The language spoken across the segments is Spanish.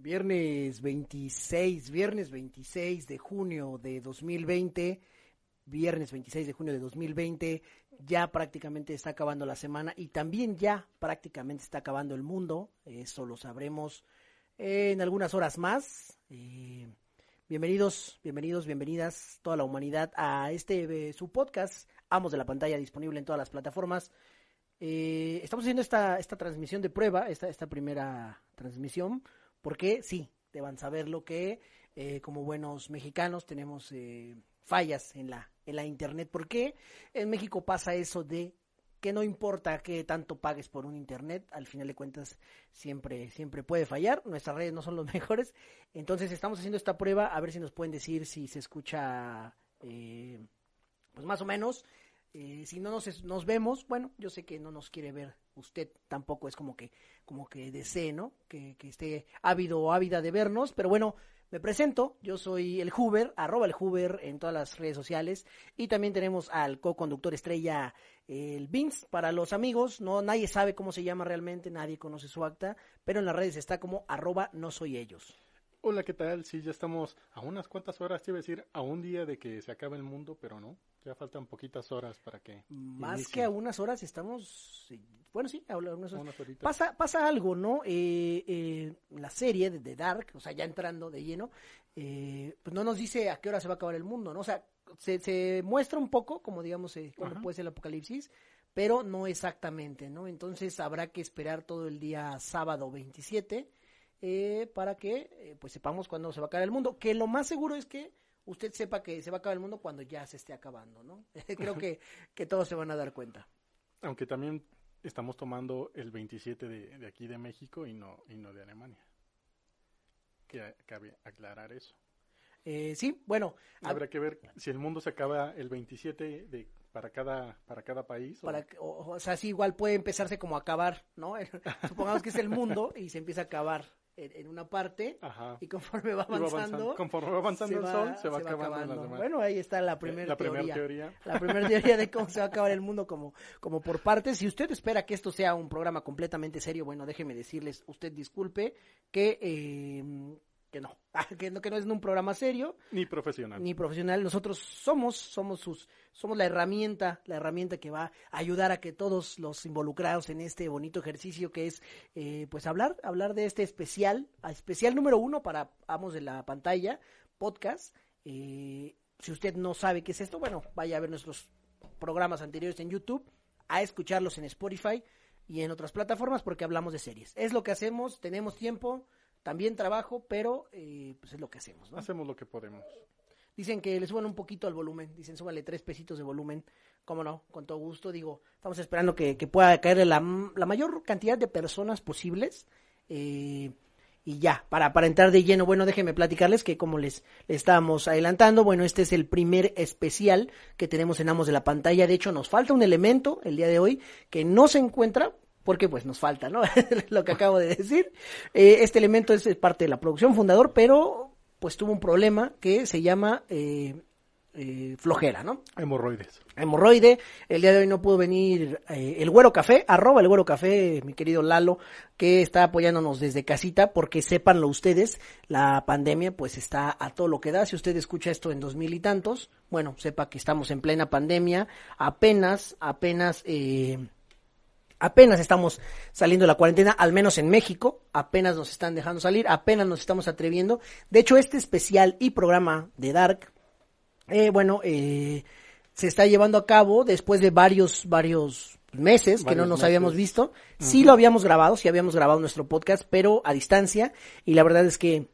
Viernes 26, viernes 26 de junio de 2020, viernes 26 de junio de 2020, ya prácticamente está acabando la semana y también ya prácticamente está acabando el mundo, eso lo sabremos en algunas horas más. Eh, bienvenidos, bienvenidos, bienvenidas toda la humanidad a este eh, su podcast, Amos de la Pantalla, disponible en todas las plataformas. Eh, estamos haciendo esta, esta transmisión de prueba, esta, esta primera transmisión, porque sí, deban saber lo que eh, como buenos mexicanos tenemos eh, fallas en la, en la internet. ¿Por qué en México pasa eso de que no importa qué tanto pagues por un internet, al final de cuentas siempre, siempre puede fallar, nuestras redes no son los mejores, entonces estamos haciendo esta prueba a ver si nos pueden decir si se escucha eh, pues más o menos, eh, si no nos, nos vemos, bueno, yo sé que no nos quiere ver usted tampoco es como que, como que desee, ¿no? Que, que esté ávido o ávida de vernos, pero bueno, me presento, yo soy el Huber, arroba el Huber en todas las redes sociales y también tenemos al co-conductor estrella, el Vince, para los amigos, no nadie sabe cómo se llama realmente, nadie conoce su acta, pero en las redes está como arroba no soy ellos. Hola, ¿qué tal? Sí, ya estamos a unas cuantas horas, te iba a decir, a un día de que se acabe el mundo, pero no, ya faltan poquitas horas para que... Más inicie. que a unas horas estamos, bueno, sí, a unas horas. Unas horitas. Pasa, pasa algo, ¿no? Eh, eh, la serie de, de Dark, o sea, ya entrando de lleno, eh, pues no nos dice a qué hora se va a acabar el mundo, ¿no? O sea, se, se muestra un poco, como digamos, eh, cuando puede ser el apocalipsis, pero no exactamente, ¿no? Entonces habrá que esperar todo el día sábado 27 eh, para que eh, pues sepamos cuándo se va a acabar el mundo. Que lo más seguro es que usted sepa que se va a acabar el mundo cuando ya se esté acabando, ¿no? Creo que, que todos se van a dar cuenta. Aunque también estamos tomando el 27 de, de aquí de México y no, y no de Alemania. Que cabe aclarar eso. Eh, sí, bueno, a- Habrá que ver si el mundo se acaba el 27 de, para, cada, para cada país. o- para o, o sea, sí, igual puede empezarse como a acabar, ¿no? Supongamos que es el mundo y se empieza a acabar en, en una parte Ajá. y conforme va avanzando, Conforme va avanzando el sol, se va, acabando, las demás. Bueno, ahí está la primera la primera teoría. teoría. La primera teoría de cómo se va a acabar el mundo como, como por partes. Si usted espera que esto sea un programa completamente serio, bueno, déjeme decirles, usted disculpe que, eh, que no, que no, que no es un programa serio Ni profesional. ni profesional. Nosotros somos, somos sus, somos la herramienta, la herramienta que va a ayudar a que todos los involucrados en este bonito ejercicio que es, eh, pues hablar, hablar de este especial, especial número uno para Amos de la Pantalla, podcast. Eh, si usted no sabe qué es esto, bueno, vaya a ver nuestros programas anteriores en YouTube, a escucharlos en Spotify y en otras plataformas porque hablamos de series. Es lo que hacemos, tenemos tiempo, también trabajo, pero eh, pues es lo que hacemos, ¿no? Hacemos lo que podemos. Dicen que le suban un poquito al volumen. Dicen, súbale tres pesitos de volumen. ¿Cómo no? Con todo gusto. Digo, estamos esperando que, que pueda caerle la, la mayor cantidad de personas posibles. eh, y ya, para, para entrar de lleno, bueno, déjenme platicarles que como les, les estábamos adelantando, bueno, este es el primer especial que tenemos en Amos de la Pantalla. De hecho, nos falta un elemento el día de hoy que no se encuentra, porque pues nos falta, ¿no? Lo que acabo de decir. Eh, este elemento es parte de la producción fundador, pero pues tuvo un problema que se llama eh, eh, flojera, ¿no? Hemorroides. Hemorroide. El día de hoy no pudo venir eh, el Güero Café, arroba el Güero Café, mi querido Lalo, que está apoyándonos desde casita, porque sépanlo ustedes, la pandemia pues está a todo lo que da. Si usted escucha esto en dos mil y tantos, bueno, sepa que estamos en plena pandemia, apenas, apenas, eh, apenas estamos saliendo de la cuarentena, al menos en México, apenas nos están dejando salir, apenas nos estamos atreviendo. De hecho, este especial y programa de Dark, eh, bueno, eh, se está llevando a cabo después de varios, varios meses que no nos meses. habíamos visto. Sí lo habíamos grabado, sí habíamos grabado nuestro podcast, pero a distancia. Y la verdad es que,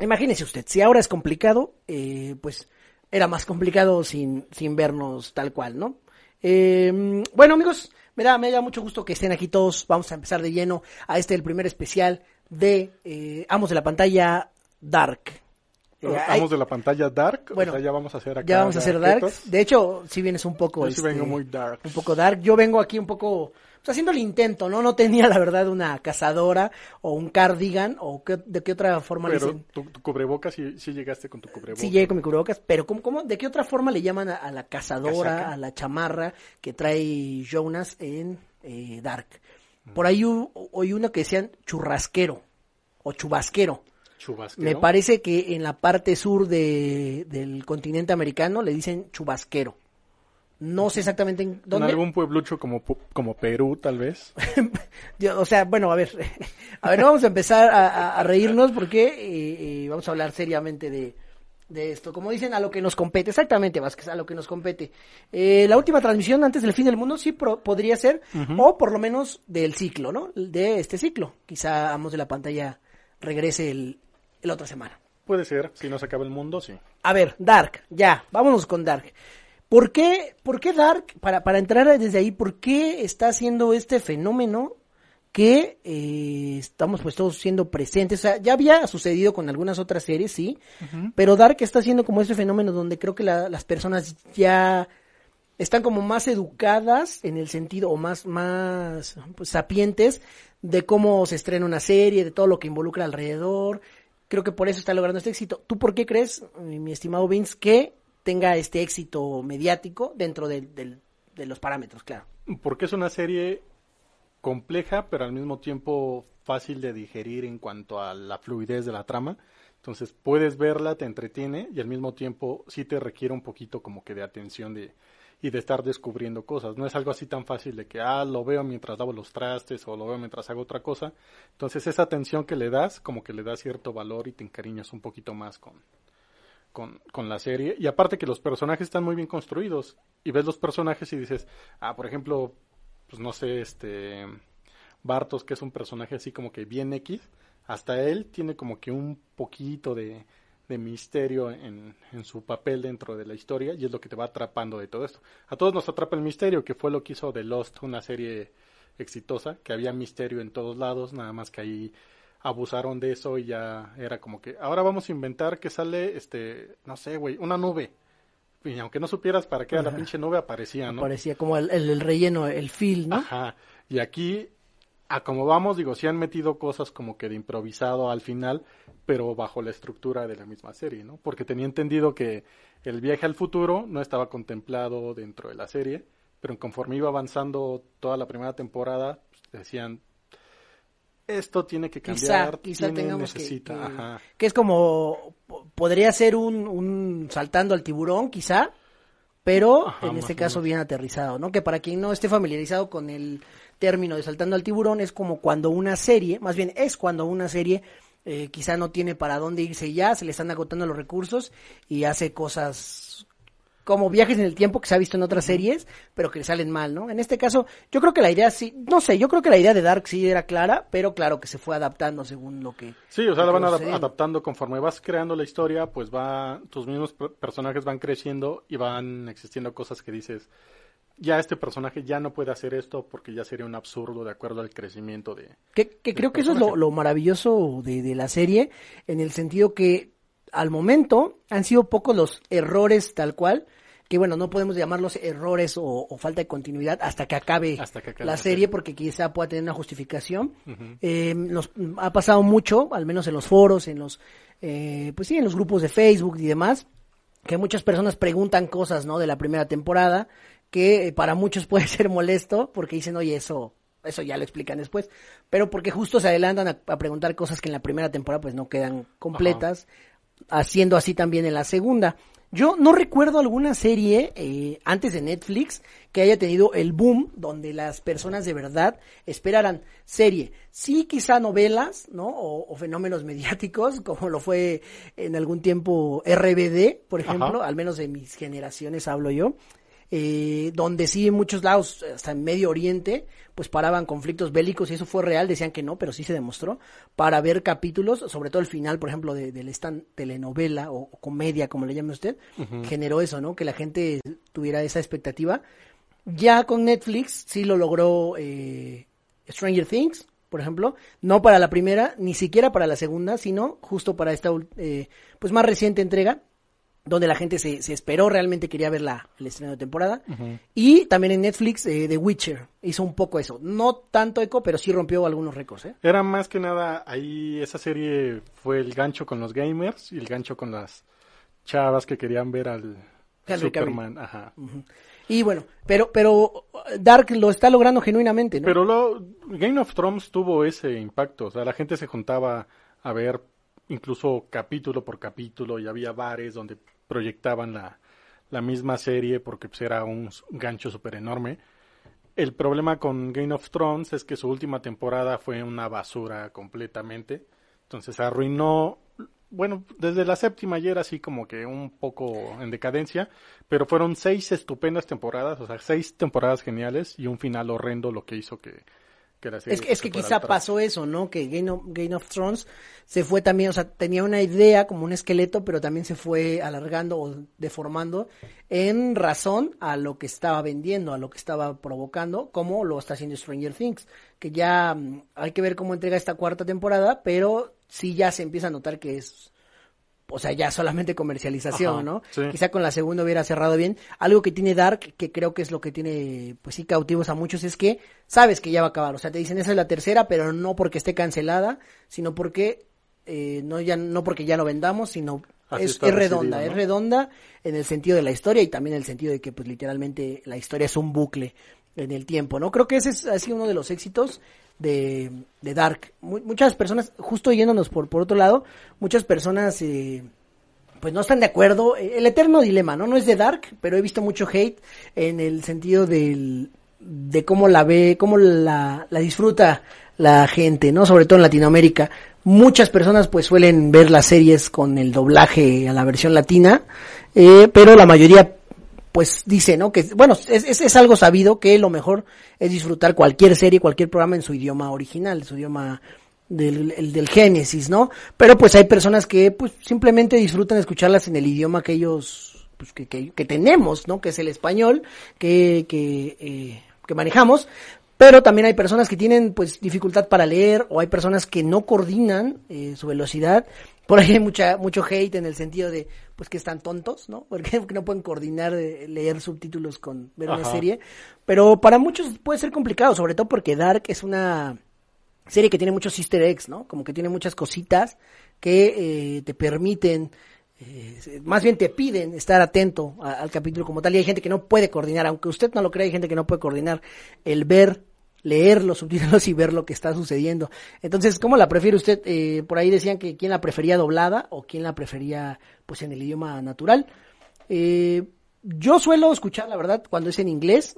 imagínese usted, si ahora es complicado, eh, pues era más complicado sin, sin vernos tal cual, ¿no? Eh, bueno, amigos, me da, me da mucho gusto que estén aquí todos. Vamos a empezar de lleno a este, el primer especial de eh, Amos de la Pantalla Dark. Eh, Estamos de la pantalla dark. Bueno, o sea, ya vamos a hacer acá. ya vamos a hacer dark. De hecho, si vienes un poco. Yo sí este, vengo muy dark. Un poco dark. Yo vengo aquí un poco. Pues haciendo el intento, ¿no? No tenía, la verdad, una cazadora o un cardigan o qué- de qué otra forma le Pero dicen. tu, tu cubrebocas sí, sí llegaste con tu cubrebocas. Sí llegué con mi cubrebocas, pero ¿cómo, cómo, ¿de qué otra forma le llaman a, a la cazadora, Casaca. a la chamarra que trae Jonas en eh, Dark? Por ahí oí uno que decían churrasquero o chubasquero. Chubasquero. Me parece que en la parte sur de, del continente americano le dicen chubasquero. No sé exactamente en En dónde. algún pueblucho como, como Perú, tal vez. Yo, o sea, bueno, a ver, a ver, no vamos a empezar a, a- reírnos porque eh, eh, vamos a hablar seriamente de, de esto. Como dicen, a lo que nos compete, exactamente, Vázquez, a lo que nos compete. Eh, la última transmisión antes del fin del mundo sí pro- podría ser, o por lo menos del ciclo, ¿no? De este ciclo. Quizá Amos de la Pantalla regrese el, la otra semana. Puede ser, si no se acaba el mundo, sí. A ver, Dark, ya, vámonos con Dark. ¿Por qué, por qué Dark, para, para entrar desde ahí, por qué está haciendo este fenómeno que eh, estamos pues todos siendo presentes? O sea, ya había sucedido con algunas otras series, sí, pero Dark está haciendo como ese fenómeno donde creo que la- las personas ya están como más educadas en el sentido, o más, más pues, sapientes de cómo se estrena una serie, de todo lo que involucra alrededor. Creo que por eso está logrando este éxito. ¿Tú por qué crees, mi mi estimado Vince, que tenga este éxito mediático dentro del- de los parámetros, claro? Porque es una serie compleja, pero al mismo tiempo fácil de digerir en cuanto a la fluidez de la trama. Entonces puedes verla, te entretiene y al mismo tiempo sí te requiere un poquito como que de atención de, y de estar descubriendo cosas. No es algo así tan fácil de que, ah, lo veo mientras lavo los trastes o lo veo mientras hago otra cosa. Entonces esa atención que le das, como que le da cierto valor y te encariñas un poquito más con, con, con la serie. Y aparte que los personajes están muy bien construidos. Y ves los personajes y dices, ah, por ejemplo, pues no sé, este Bartos, que es un personaje así como que bien X, hasta él tiene como que un poquito de, de misterio en, en su papel dentro de la historia y es lo que te va atrapando de todo esto. A todos nos atrapa el misterio, que fue lo que hizo The Lost, una serie exitosa, que había misterio en todos lados, nada más que ahí abusaron de eso y ya era como que ahora vamos a inventar que sale, este, no sé, güey, una nube. Y aunque no supieras para qué era la pinche nube aparecía, ¿no? Parecía como el, el- el relleno, el feel, ¿no? Ajá. Y aquí, a como vamos, digo, sí han metido cosas como que de improvisado al final, pero bajo la estructura de la misma serie, ¿no? Porque tenía entendido que el viaje al futuro no estaba contemplado dentro de la serie, pero conforme iba avanzando toda la primera temporada, pues, decían, esto tiene que Quizá, cambiar, quizá tiene, tengamos que, necesita, que- ajá. que es como, po- podría ser un, un saltando al tiburón, quizá, pero Ajá, en este caso bien aterrizado, ¿no? Que para quien no esté familiarizado con el término de saltando al tiburón, es como cuando una serie, más bien es cuando una serie eh, quizá no tiene para dónde irse ya, se le están agotando los recursos y hace cosas como viajes en el tiempo que se ha visto en otras series, pero que le salen mal, ¿no? En este caso, yo creo que la idea sí, no sé, yo creo que la idea de Dark sí era clara, pero claro que se fue adaptando según lo que... Sí, o sea, la van adaptando conforme vas creando la historia, pues va, tus mismos per- personajes van creciendo y van existiendo cosas que dices, ya este personaje ya no puede hacer esto porque ya sería un absurdo de acuerdo al crecimiento de... Que, que creo que eso es lo, lo maravilloso de, de la serie, en el sentido que al momento han sido pocos los errores tal cual, que bueno, no podemos llamarlos errores o, o falta de continuidad hasta que acabe, Hasta que acabe la la serie, serie. porque quizá pueda tener una justificación. Eh, nos ha pasado mucho, al menos en los foros, en los, eh, pues sí, en los grupos de Facebook y demás, que muchas personas preguntan cosas, ¿no? De la primera temporada, que eh, para muchos puede ser molesto, porque dicen, oye, eso, eso ya lo explican después, pero porque justo se adelantan a, a preguntar cosas que en la primera temporada pues no quedan completas, haciendo así también en la segunda. Yo no recuerdo alguna serie eh, antes de Netflix que haya tenido el boom donde las personas de verdad esperaran serie. Sí, quizá novelas, ¿no? O, o fenómenos mediáticos, como lo fue en algún tiempo RBD, por ejemplo, Ajá. al menos de mis generaciones hablo yo. Eh, donde sí en muchos lados, hasta en Medio Oriente, pues paraban conflictos bélicos y eso fue real, decían que no, pero sí se demostró, para ver capítulos, sobre todo el final, por ejemplo, de, de esta telenovela o, o comedia, como le llame usted, generó eso, ¿no? Que la gente tuviera esa expectativa. Ya con Netflix sí lo logró eh, Stranger Things, por ejemplo, no para la primera, ni siquiera para la segunda, sino justo para esta eh, pues más reciente entrega, donde la gente se, se esperó, realmente quería ver la, el estreno de temporada. Y también en Netflix, eh, The Witcher hizo un poco eso. No tanto eco, pero sí rompió algunos récords. ¿eh? Era más que nada, ahí esa serie fue el gancho con los gamers y el gancho con las chavas que querían ver al Henry. Superman. Ajá. Y bueno, pero, pero Dark lo está logrando genuinamente, ¿no? Pero lo, Game of Thrones tuvo ese impacto, o sea, la gente se juntaba a ver incluso capítulo por capítulo y había bares donde proyectaban la, la misma serie porque pues, era un gancho súper enorme. El problema con Game of Thrones es que su última temporada fue una basura completamente. Entonces arruinó, bueno, desde la séptima ya era así como que un poco en decadencia, pero fueron seis estupendas temporadas, o sea, seis temporadas geniales y un final horrendo lo que hizo que, es, que, es que quizá pasó eso, ¿no? Que Game of, Game of, Thrones se fue también, o sea, tenía una idea como un esqueleto, pero también se fue alargando o deformando en razón a lo que estaba vendiendo, a lo que estaba provocando, como lo está haciendo Stranger Things, que ya mm, hay que ver cómo entrega esta cuarta temporada, pero sí ya se empieza a notar que es o sea, ya solamente comercialización, ¿no? Quizá con la segunda hubiera cerrado bien. Algo que tiene Dark, que creo que es lo que tiene, pues sí, cautivos a muchos, es que sabes que ya va a acabar. O sea, te dicen esa es la tercera, pero no porque esté cancelada, sino porque, eh, no ya, no porque ya no vendamos, sino es, redonda, es redonda en el sentido de la historia y también en el sentido de que, pues literalmente, la historia es un bucle en el tiempo, ¿no? Creo que ese es, ha sido uno de los éxitos de, de Dark. muchas personas, justo yéndonos por, por otro lado, muchas personas eh, pues no están de acuerdo. El eterno dilema, ¿no? No es de Dark, pero he visto mucho hate en el sentido del, de cómo la ve, cómo la, la disfruta la gente, ¿no? Sobre todo en Latinoamérica. Muchas personas pues suelen ver las series con el doblaje a la versión latina, eh, pero la mayoría pues dice, ¿no? Que, bueno, es, es, algo sabido que lo mejor es disfrutar cualquier serie, cualquier programa en su idioma original, su idioma del, el, del Génesis, ¿no? Pero pues hay personas que pues simplemente disfrutan escucharlas en el idioma que ellos, pues que, que, que tenemos, ¿no? Que es el español, que, que, eh, que manejamos, pero también hay personas que tienen pues dificultad para leer o hay personas que no coordinan eh, su velocidad. Por ahí hay mucha, mucho hate en el sentido de pues que están tontos, ¿no? Porque no pueden coordinar eh, leer subtítulos con ver una serie. Pero para muchos puede ser complicado, sobre todo porque Dark es una serie que tiene muchos easter eggs, ¿no? Como que tiene muchas cositas que eh, te permiten eh, más bien te piden estar atento al capítulo como tal y hay gente que no puede coordinar, aunque usted no lo crea, hay gente que no puede coordinar el ver leer los subtítulos y ver lo que está sucediendo. Entonces, ¿cómo la prefiere usted? Eh, por ahí decían que quién la prefería doblada o quién la prefería pues en el idioma natural. Eh, yo suelo escuchar, la verdad, cuando es en inglés,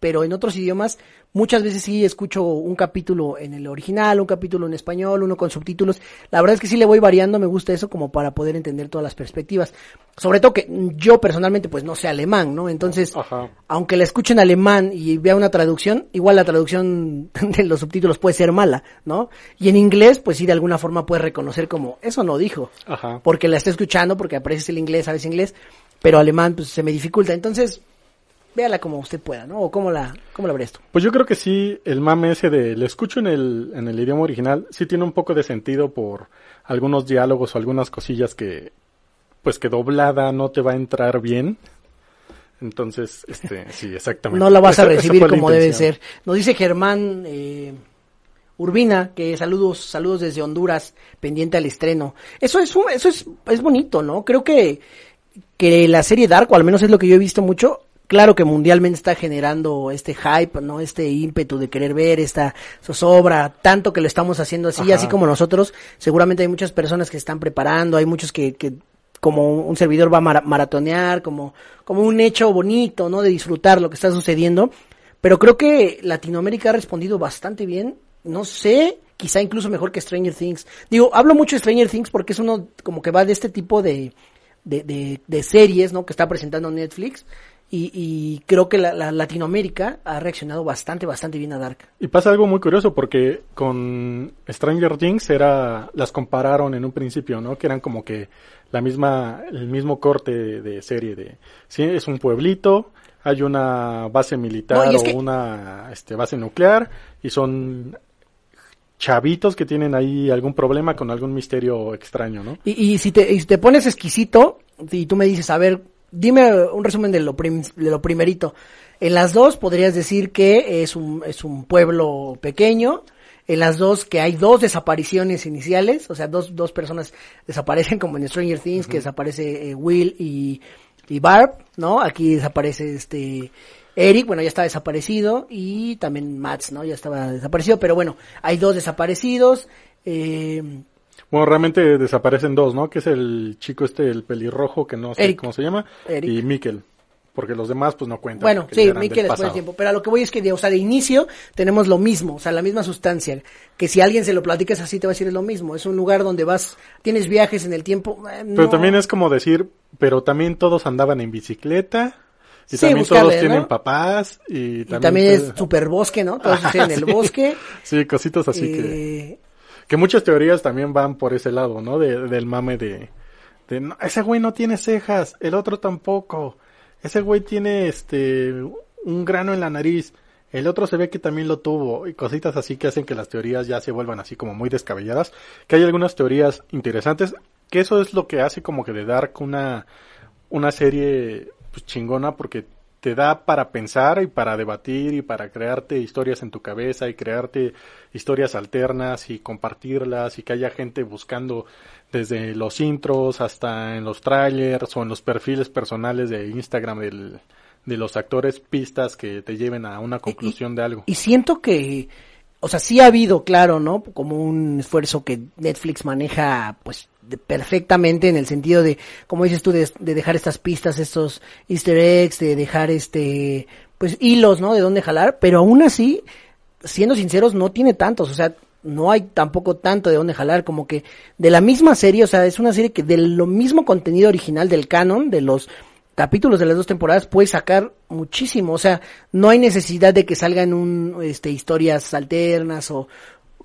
pero en otros idiomas muchas veces sí escucho un capítulo en el original, un capítulo en español, uno con subtítulos. La verdad es que sí le voy variando, me gusta eso como para poder entender todas las perspectivas. Sobre todo que yo personalmente pues no sé alemán, ¿no? Entonces, aunque la escuche en alemán y vea una traducción, igual la traducción de los subtítulos puede ser mala, ¿no? Y en inglés pues sí de alguna forma puede reconocer como eso no dijo, porque la está escuchando, porque aparece el inglés, sabes inglés, pero alemán pues se me dificulta. Entonces, véala como usted pueda, ¿no? O cómo la, cómo la ve esto. Pues yo creo que sí, el mame ese de, le escucho en el, en el idioma original, sí tiene un poco de sentido por algunos diálogos o algunas cosillas que, pues que doblada no te va a entrar bien. Entonces, este, sí, exactamente. no la vas a recibir como debe ser. Nos dice Germán, eh, Urbina, que saludos, saludos desde Honduras, pendiente al estreno. Eso es, eso es, es bonito, ¿no? Creo que, que la serie Dark, o al menos es lo que yo he visto mucho, claro que mundialmente está generando este hype, ¿no? Este ímpetu de querer ver esta zozobra, tanto que lo estamos haciendo así, así como nosotros, seguramente hay muchas personas que están preparando, hay muchos que, que como un servidor va a maratonear, como, como un hecho bonito, ¿no? De disfrutar lo que está sucediendo. Pero creo que Latinoamérica ha respondido bastante bien. No sé, quizá incluso mejor que Stranger Things. Digo, hablo mucho de Stranger Things porque es uno como que va de este tipo de, de, de, de series, ¿no? Que está presentando Netflix y, creo que la, Latinoamérica ha reaccionado bastante, bastante bien a Dark. Y pasa algo muy curioso porque con Stranger Things era, las compararon en un principio, ¿no? Que eran como que la misma, el mismo corte de serie de, sí, es un pueblito, hay una base militar o una este, base nuclear y son chavitos que tienen ahí algún problema con algún misterio extraño, ¿no? Y, y si, te, y si te pones exquisito y tú me dices, a ver, dime un resumen de lo, de lo primerito. En las dos podrías decir que es un, es un pueblo pequeño. En las dos que hay dos desapariciones iniciales, o sea, dos, dos personas desaparecen como en Stranger Things, que desaparece eh, Will y, y Barb, ¿no? Aquí desaparece este Eric, bueno, ya está desaparecido y también Max, ¿no? Ya estaba desaparecido, pero bueno, hay dos desaparecidos. Eh, Bueno, realmente desaparecen dos, ¿no? Que es el chico este, el pelirrojo, que no sé Eric. cómo se llama, Eric. y Mikkel. Porque los demás, pues no cuentan. Bueno, sí, Mikel después de tiempo. Pero a lo que voy es que, de, o sea, de inicio tenemos lo mismo, o sea, la misma sustancia. Que si alguien se lo platicas así, te va a decir es lo mismo. Es un lugar donde vas, tienes viajes en el tiempo. eh, Pero también es como decir, pero también todos andaban en bicicleta. Y Sí, también buscarle, todos ¿no? tienen papás. Y Y también, también es super bosque, ¿no? Todo sucede en el Sí. bosque. Sí, cositas así que... Eh, Que muchas teorías también van por ese lado, ¿no? De, del mame de... de "No, ese güey no tiene cejas, el otro tampoco. Ese güey tiene, este, un grano en la nariz. El otro se ve que también lo tuvo. Y cositas así que hacen que las teorías ya se vuelvan así como muy descabelladas. Que hay algunas teorías interesantes. Que eso es lo que hace como que de Dark una, una serie pues, chingona porque te da para pensar y para debatir y para crearte historias en tu cabeza y crearte historias alternas y compartirlas y que haya gente buscando desde los intros hasta en los trailers o en los perfiles personales de Instagram del, de los actores pistas que te lleven a una conclusión de algo. y siento que, o sea, sí ha habido, claro, ¿no? Como un esfuerzo que Netflix maneja, pues, perfectamente en el sentido de, como dices tú, de, de dejar estas pistas, estos easter eggs, de dejar este, pues, hilos, ¿no? De dónde jalar, pero aún así, siendo sinceros, no tiene tantos, o sea, no hay tampoco tanto de dónde jalar, como que de la misma serie, o sea, es una serie que de lo mismo contenido original del canon, de los capítulos de las dos temporadas, puedes sacar muchísimo, o sea, no hay necesidad de que salgan un, este, historias alternas o,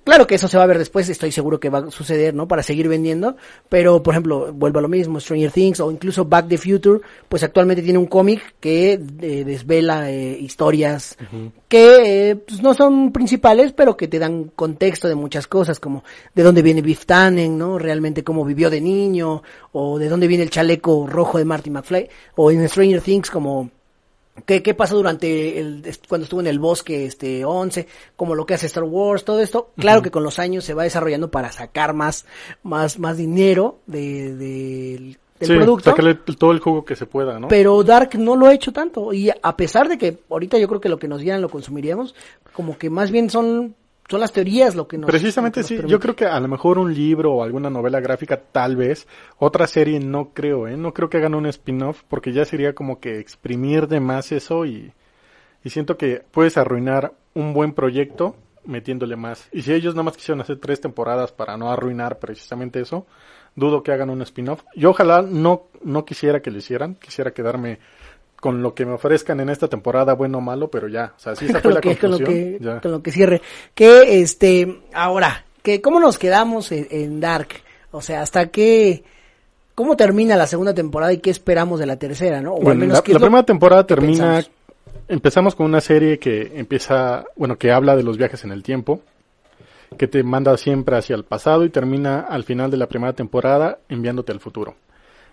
Claro que eso se va a ver después, estoy seguro que va a suceder, ¿no? Para seguir vendiendo, pero por ejemplo, vuelvo a lo mismo, Stranger Things o incluso Back the Future, pues actualmente tiene un cómic que eh, desvela eh, historias que eh, pues no son principales, pero que te dan contexto de muchas cosas, como de dónde viene Biff Tannen, ¿no? Realmente cómo vivió de niño, o de dónde viene el chaleco rojo de Marty McFly, o en Stranger Things como ¿Qué, qué pasó durante el, cuando estuvo en el bosque este 11, como lo que hace Star Wars, todo esto? Claro que con los años se va desarrollando para sacar más, más, más dinero de, del- del sí, producto. sacarle todo el jugo que se pueda, ¿no? Pero Dark no lo ha hecho tanto. Y a pesar de que ahorita yo creo que lo que nos dieran lo consumiríamos, como que más bien son, son las teorías lo que nos. Precisamente sí, yo creo que a lo mejor un libro o alguna novela gráfica tal vez, otra serie no creo, ¿eh? No creo que hagan un spin-off porque ya sería como que exprimir de más eso y, y siento que puedes arruinar un buen proyecto metiéndole más. Y si ellos nada más quisieron hacer tres temporadas para no arruinar precisamente eso, dudo que hagan un spin-off. Yo ojalá no, no quisiera que lo hicieran, quisiera quedarme con lo que me ofrezcan en esta temporada, bueno o malo, pero ya, o sea, si esa fue la con lo conclusión, que, ya. con lo que cierre. Que este, ahora, que cómo nos quedamos en, en Dark, o sea, hasta qué, cómo termina la segunda temporada y qué esperamos de la tercera, ¿no? O al menos la, la primera temporada termina, pensamos? empezamos con una serie que empieza, bueno, que habla de los viajes en el tiempo, que te manda siempre hacia el pasado y termina al final de la primera temporada enviándote al futuro,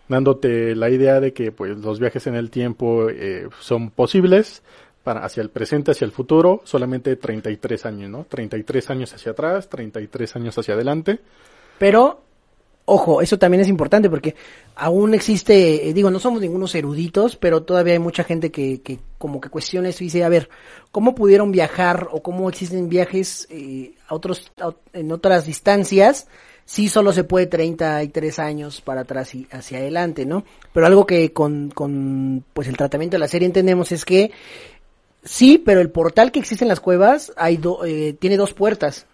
dándote la idea de que pues los viajes en el tiempo eh, son posibles para hacia el presente, hacia el futuro, solamente 33 años, ¿no? 33 años hacia atrás, 33 años hacia adelante. Pero, ojo, eso también es importante porque aún existe, eh, digo, no somos ningunos eruditos, pero todavía hay mucha gente que, que como que cuestiona eso y dice, a ver, ¿cómo pudieron viajar o cómo existen viajes eh, a otros, a- en otras distancias? Sí, solo se puede 33 años para atrás y hacia adelante, ¿no? Pero algo que con, con pues el tratamiento de la serie entendemos es que sí, pero el portal que existe en las cuevas hay do- eh, tiene dos puertas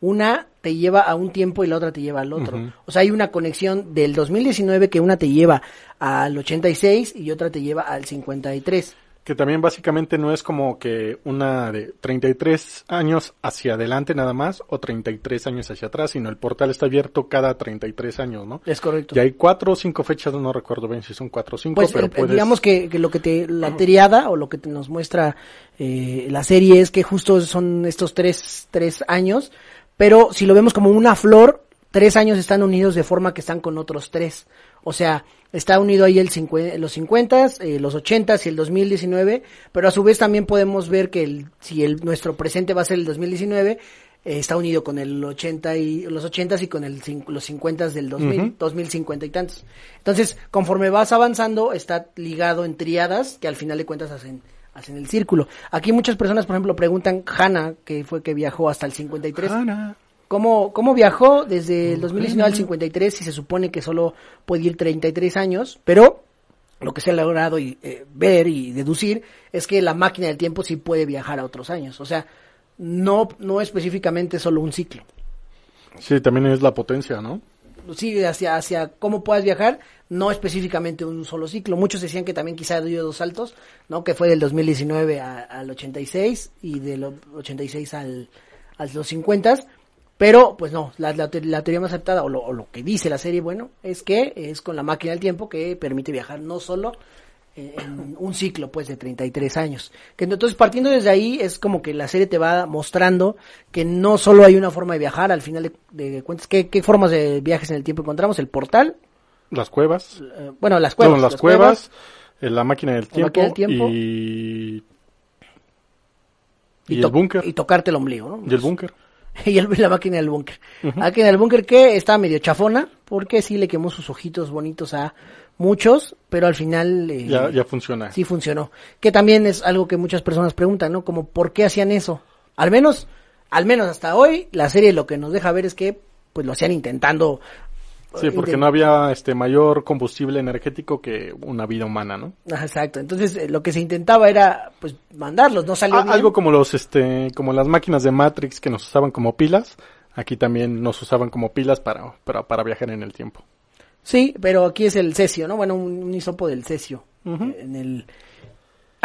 una te lleva a un tiempo y la otra te lleva al otro. O sea, hay una conexión del 2019 que una te lleva al 86 y otra te lleva al 53. Que también básicamente no es como que una de 33 años hacia adelante nada más o 33 años hacia atrás, sino el portal está abierto cada 33 años, ¿no? Es correcto. Y hay cuatro o cinco fechas, no recuerdo bien si son cuatro o cinco, Pues pero eh, puedes... digamos que, que lo que te, la triada o lo que te nos muestra eh, la serie es que justo son estos tres, tres años, pero si lo vemos como una flor, tres años están unidos de forma que están con otros tres. O sea, está unido ahí el los 50, eh, los 80 y el 2019, pero a su vez también podemos ver que el, si el, nuestro presente va a ser el 2019, eh, está unido con el 80 y los 80 y con el, los 50 del 2000, Ujú. 2050 y tantos. Entonces, conforme vas avanzando, está ligado en triadas que al final de cuentas hacen hacen el círculo. Aquí muchas personas, por ejemplo, preguntan Hannah, que fue que viajó hasta el 53. Hannah. ¿Cómo, ¿Cómo viajó desde el 2019 al 53 si se supone que solo puede ir 33 años? Pero lo que se ha logrado y, eh, ver y deducir es que la máquina del tiempo sí puede viajar a otros años. O sea, no, no específicamente solo un ciclo. Sí, también es la potencia, ¿no? Sí, hacia, hacia cómo puedas viajar, no específicamente un solo ciclo. Muchos decían que también quizá dio dos saltos, ¿no? Que fue del 2019 a- al 86 y del 86 al, a los 50. Pero, pues no, la, la, te- la teoría más aceptada, o lo, o lo que dice la serie, bueno, es que es con la máquina del tiempo que permite viajar no solo en, en un ciclo, pues, de 33 años. Que entonces, partiendo desde ahí, es como que la serie te va mostrando que no solo hay una forma de viajar, al final de, de cuentas, ¿qué, ¿qué formas de viajes en el tiempo encontramos? El portal, Las cuevas. eh, bueno, las cuevas. Bueno, las, cuevas, eh, la máquina del tiempo, máquina del tiempo. y, y, y el búnker. Y tocarte el ombligo, ¿no? Y el búnker. y el- la máquina del búnker. La máquina del búnker que está medio chafona, porque sí le quemó sus ojitos bonitos a muchos, pero al final eh, Ya, ya funciona. sí funcionó. Que también es algo que muchas personas preguntan, ¿no? Como, ¿por qué hacían eso? Al menos, al menos hasta hoy, la serie lo que nos deja ver es que, pues lo hacían intentando. Sí, porque no había este mayor combustible energético que una vida humana, ¿no? Ajá, Exacto. Entonces, eh, lo que se intentaba era, pues, mandarlos, no salió Ah, bien. algo como los este como las máquinas de Matrix que nos usaban como pilas, aquí también nos usaban como pilas para para, para viajar en el tiempo. Sí, pero aquí es el cesio, ¿no? Bueno, un, un hisopo del cesio. eh, En el...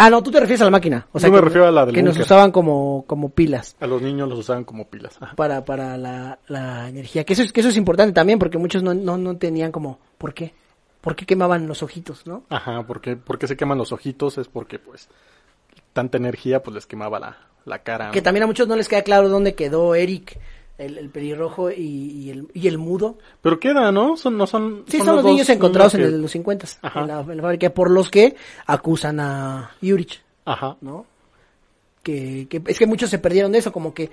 Ah, no, tú te refieres a la máquina. O sea, Yo me que, refiero a la del que nos usaban como, como pilas A los niños los usaban como pilas. Ajá. para, para la, la energía. Que eso, es, que eso es importante también porque muchos no, no, no tenían como, ¿por qué? ¿Por qué quemaban los ojitos, no? Ajá, porque porque se queman los ojitos es porque pues tanta energía pues les quemaba la, la cara. Que ¿no? también a muchos no les queda claro dónde quedó Eric, el, el pelirrojo y, y el, y el mudo. Pero queda, ¿no? Son no son Sí, son, los niños encontrados en los 50 Ajá. en la, en la fábrica, por los que acusan a Yurich. Ajá. ¿no? Que, que es que muchos se perdieron de eso, como que,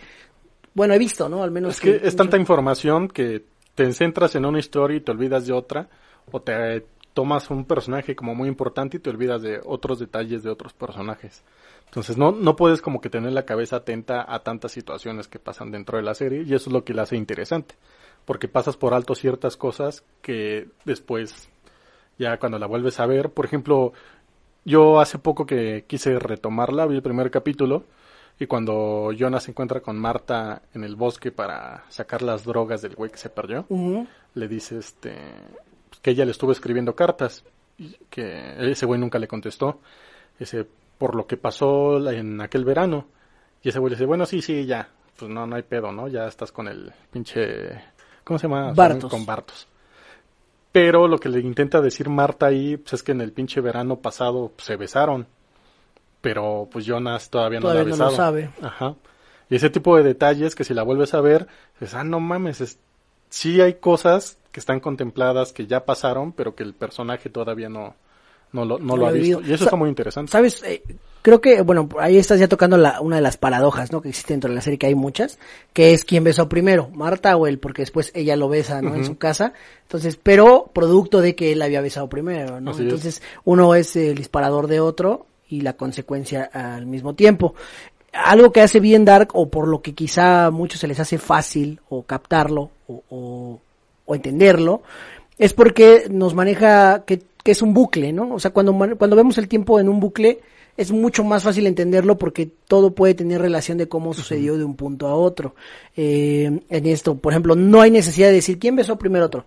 bueno, he visto, ¿no? Al menos Es que es tanta información que te centras en una historia y te olvidas de otra, o te tomas un personaje como muy importante y te olvidas de otros detalles de otros personajes. Entonces no, no puedes como que tener la cabeza atenta a tantas situaciones que pasan dentro de la serie y eso es lo que la hace interesante, porque pasas por alto ciertas cosas que después ya cuando la vuelves a ver, por ejemplo, yo hace poco que quise retomarla, vi el primer capítulo y cuando Jonas se encuentra con Marta en el bosque para sacar las drogas del güey que se perdió, le dice este pues, que ella le estuvo escribiendo cartas y que ese güey nunca le contestó, ese por lo que pasó en aquel verano. Y ese güey le dice, "Bueno, sí, sí, ya. Pues no no hay pedo, ¿no? Ya estás con el pinche ¿cómo se llama? Bartos. Con Bartos. Pero lo que le intenta decir Marta ahí pues, es que en el pinche verano pasado pues, se besaron. Pero pues Jonas todavía no la ha no lo besado. sabe. Ajá. Y ese tipo de detalles que si la vuelves a ver, dices, ah, no mames, es... sí hay cosas que están contempladas, que ya pasaron, pero que el personaje todavía no, no lo, no No lo ha visto. Y eso Sa- está muy interesante. ¿Sabes? Eh, creo que, bueno, ahí estás ya tocando la, una de las paradojas, ¿no? Que existe dentro de la serie, que hay muchas, que es quién besó primero, Marta o él, porque después ella lo besa, ¿no? En su casa. Entonces, pero producto de que él había besado primero, ¿no? Así es. Entonces, uno es el disparador de otro y la consecuencia al mismo tiempo. Algo que hace bien Dark, o por lo que quizá a muchos se les hace fácil, o captarlo, o, o, o entenderlo, es porque nos maneja que, que es un bucle, ¿no? O sea, cuando, cuando vemos el tiempo en un bucle, es mucho más fácil entenderlo porque todo puede tener relación de cómo sucedió de un punto a otro. Eh, en esto, por ejemplo, no hay necesidad de decir quién besó primero a otro.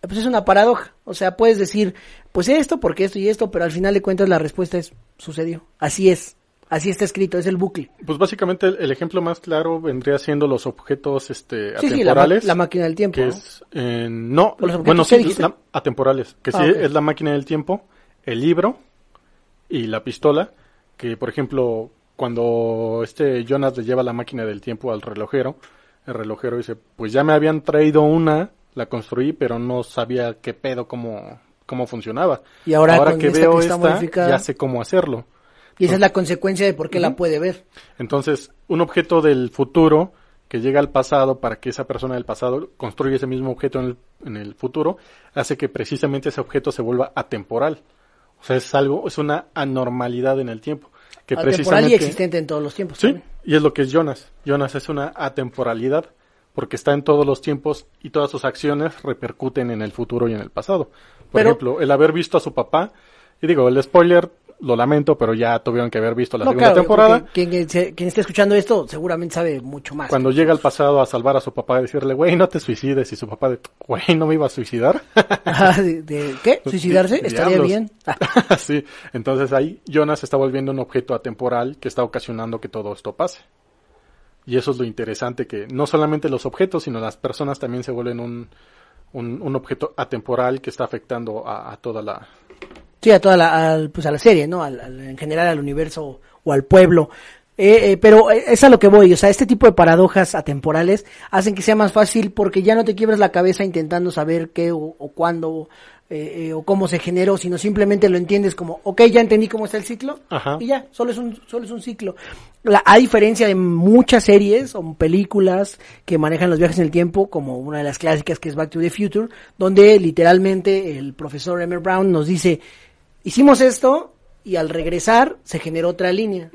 Pues es una paradoja. O sea, puedes decir, pues esto, porque esto y esto, pero al final de cuentas la respuesta es, sucedió. Así es. Así está escrito, es el bucle. Pues básicamente el, el ejemplo más claro vendría siendo los objetos este, Sí, sí, la, atemporales. máquina del tiempo. que ¿no? es eh, no ¿O los objetos bueno sí la- atemporales que Ah, sí es la máquina del tiempo el libro y la pistola que por ejemplo cuando este Jonas le lleva la máquina del tiempo al relojero el relojero dice pues ya me habían traído una la construí pero no sabía qué pedo cómo cómo funcionaba Y ahora con que veo esta ya sé cómo hacerlo Y esa es la consecuencia de por qué la puede ver. entonces, un objeto del futuro que llega al pasado para que esa persona del pasado construya ese mismo objeto en el, en el futuro, hace que precisamente ese objeto se vuelva atemporal. O sea, es algo, es una anormalidad en el tiempo. Que Atemporal y precisamente, existente en todos los tiempos. Sí, también. y es lo que es Jonas. Jonas es una atemporalidad. porque está en todos los tiempos y todas sus acciones repercuten en el futuro y en el pasado. Por Pero- ejemplo, el haber visto a su papá, y digo, el spoiler lo lamento, pero ya tuvieron que haber visto la No, segunda claro, temporada. Quien, quien, quien esté escuchando esto seguramente sabe mucho más. Cuando llega al pasado a salvar a su papá y decirle, güey, no te suicides, y su papá güey, no me iba a suicidar. Ah, ¿De, de qué? ¿Suicidarse? Estaría diablos. bien. Ah, sí, entonces ahí Jonas se está volviendo un objeto atemporal que está ocasionando que todo esto pase. Y eso es lo interesante, que no solamente los objetos, sino las personas también se vuelven un, un, un objeto atemporal que está afectando a, a toda la... Sí, a toda la, al- pues a la serie, ¿no? Al- al- en general al universo o al pueblo. Eh, eh, pero eh, es a lo que voy, o sea, este tipo de paradojas atemporales hacen que sea más fácil porque ya no te quiebras la cabeza intentando saber qué o, o cuándo eh, eh, o cómo se generó, sino simplemente lo entiendes como, ok, ya entendí cómo está el ciclo Ajá. y ya, solo es un, solo es un ciclo. La, a diferencia de muchas series o películas que manejan los viajes en el tiempo, como una de las clásicas que es Back to the Future, donde literalmente el profesor Emmer Brown nos dice, hicimos esto y al regresar se generó otra línea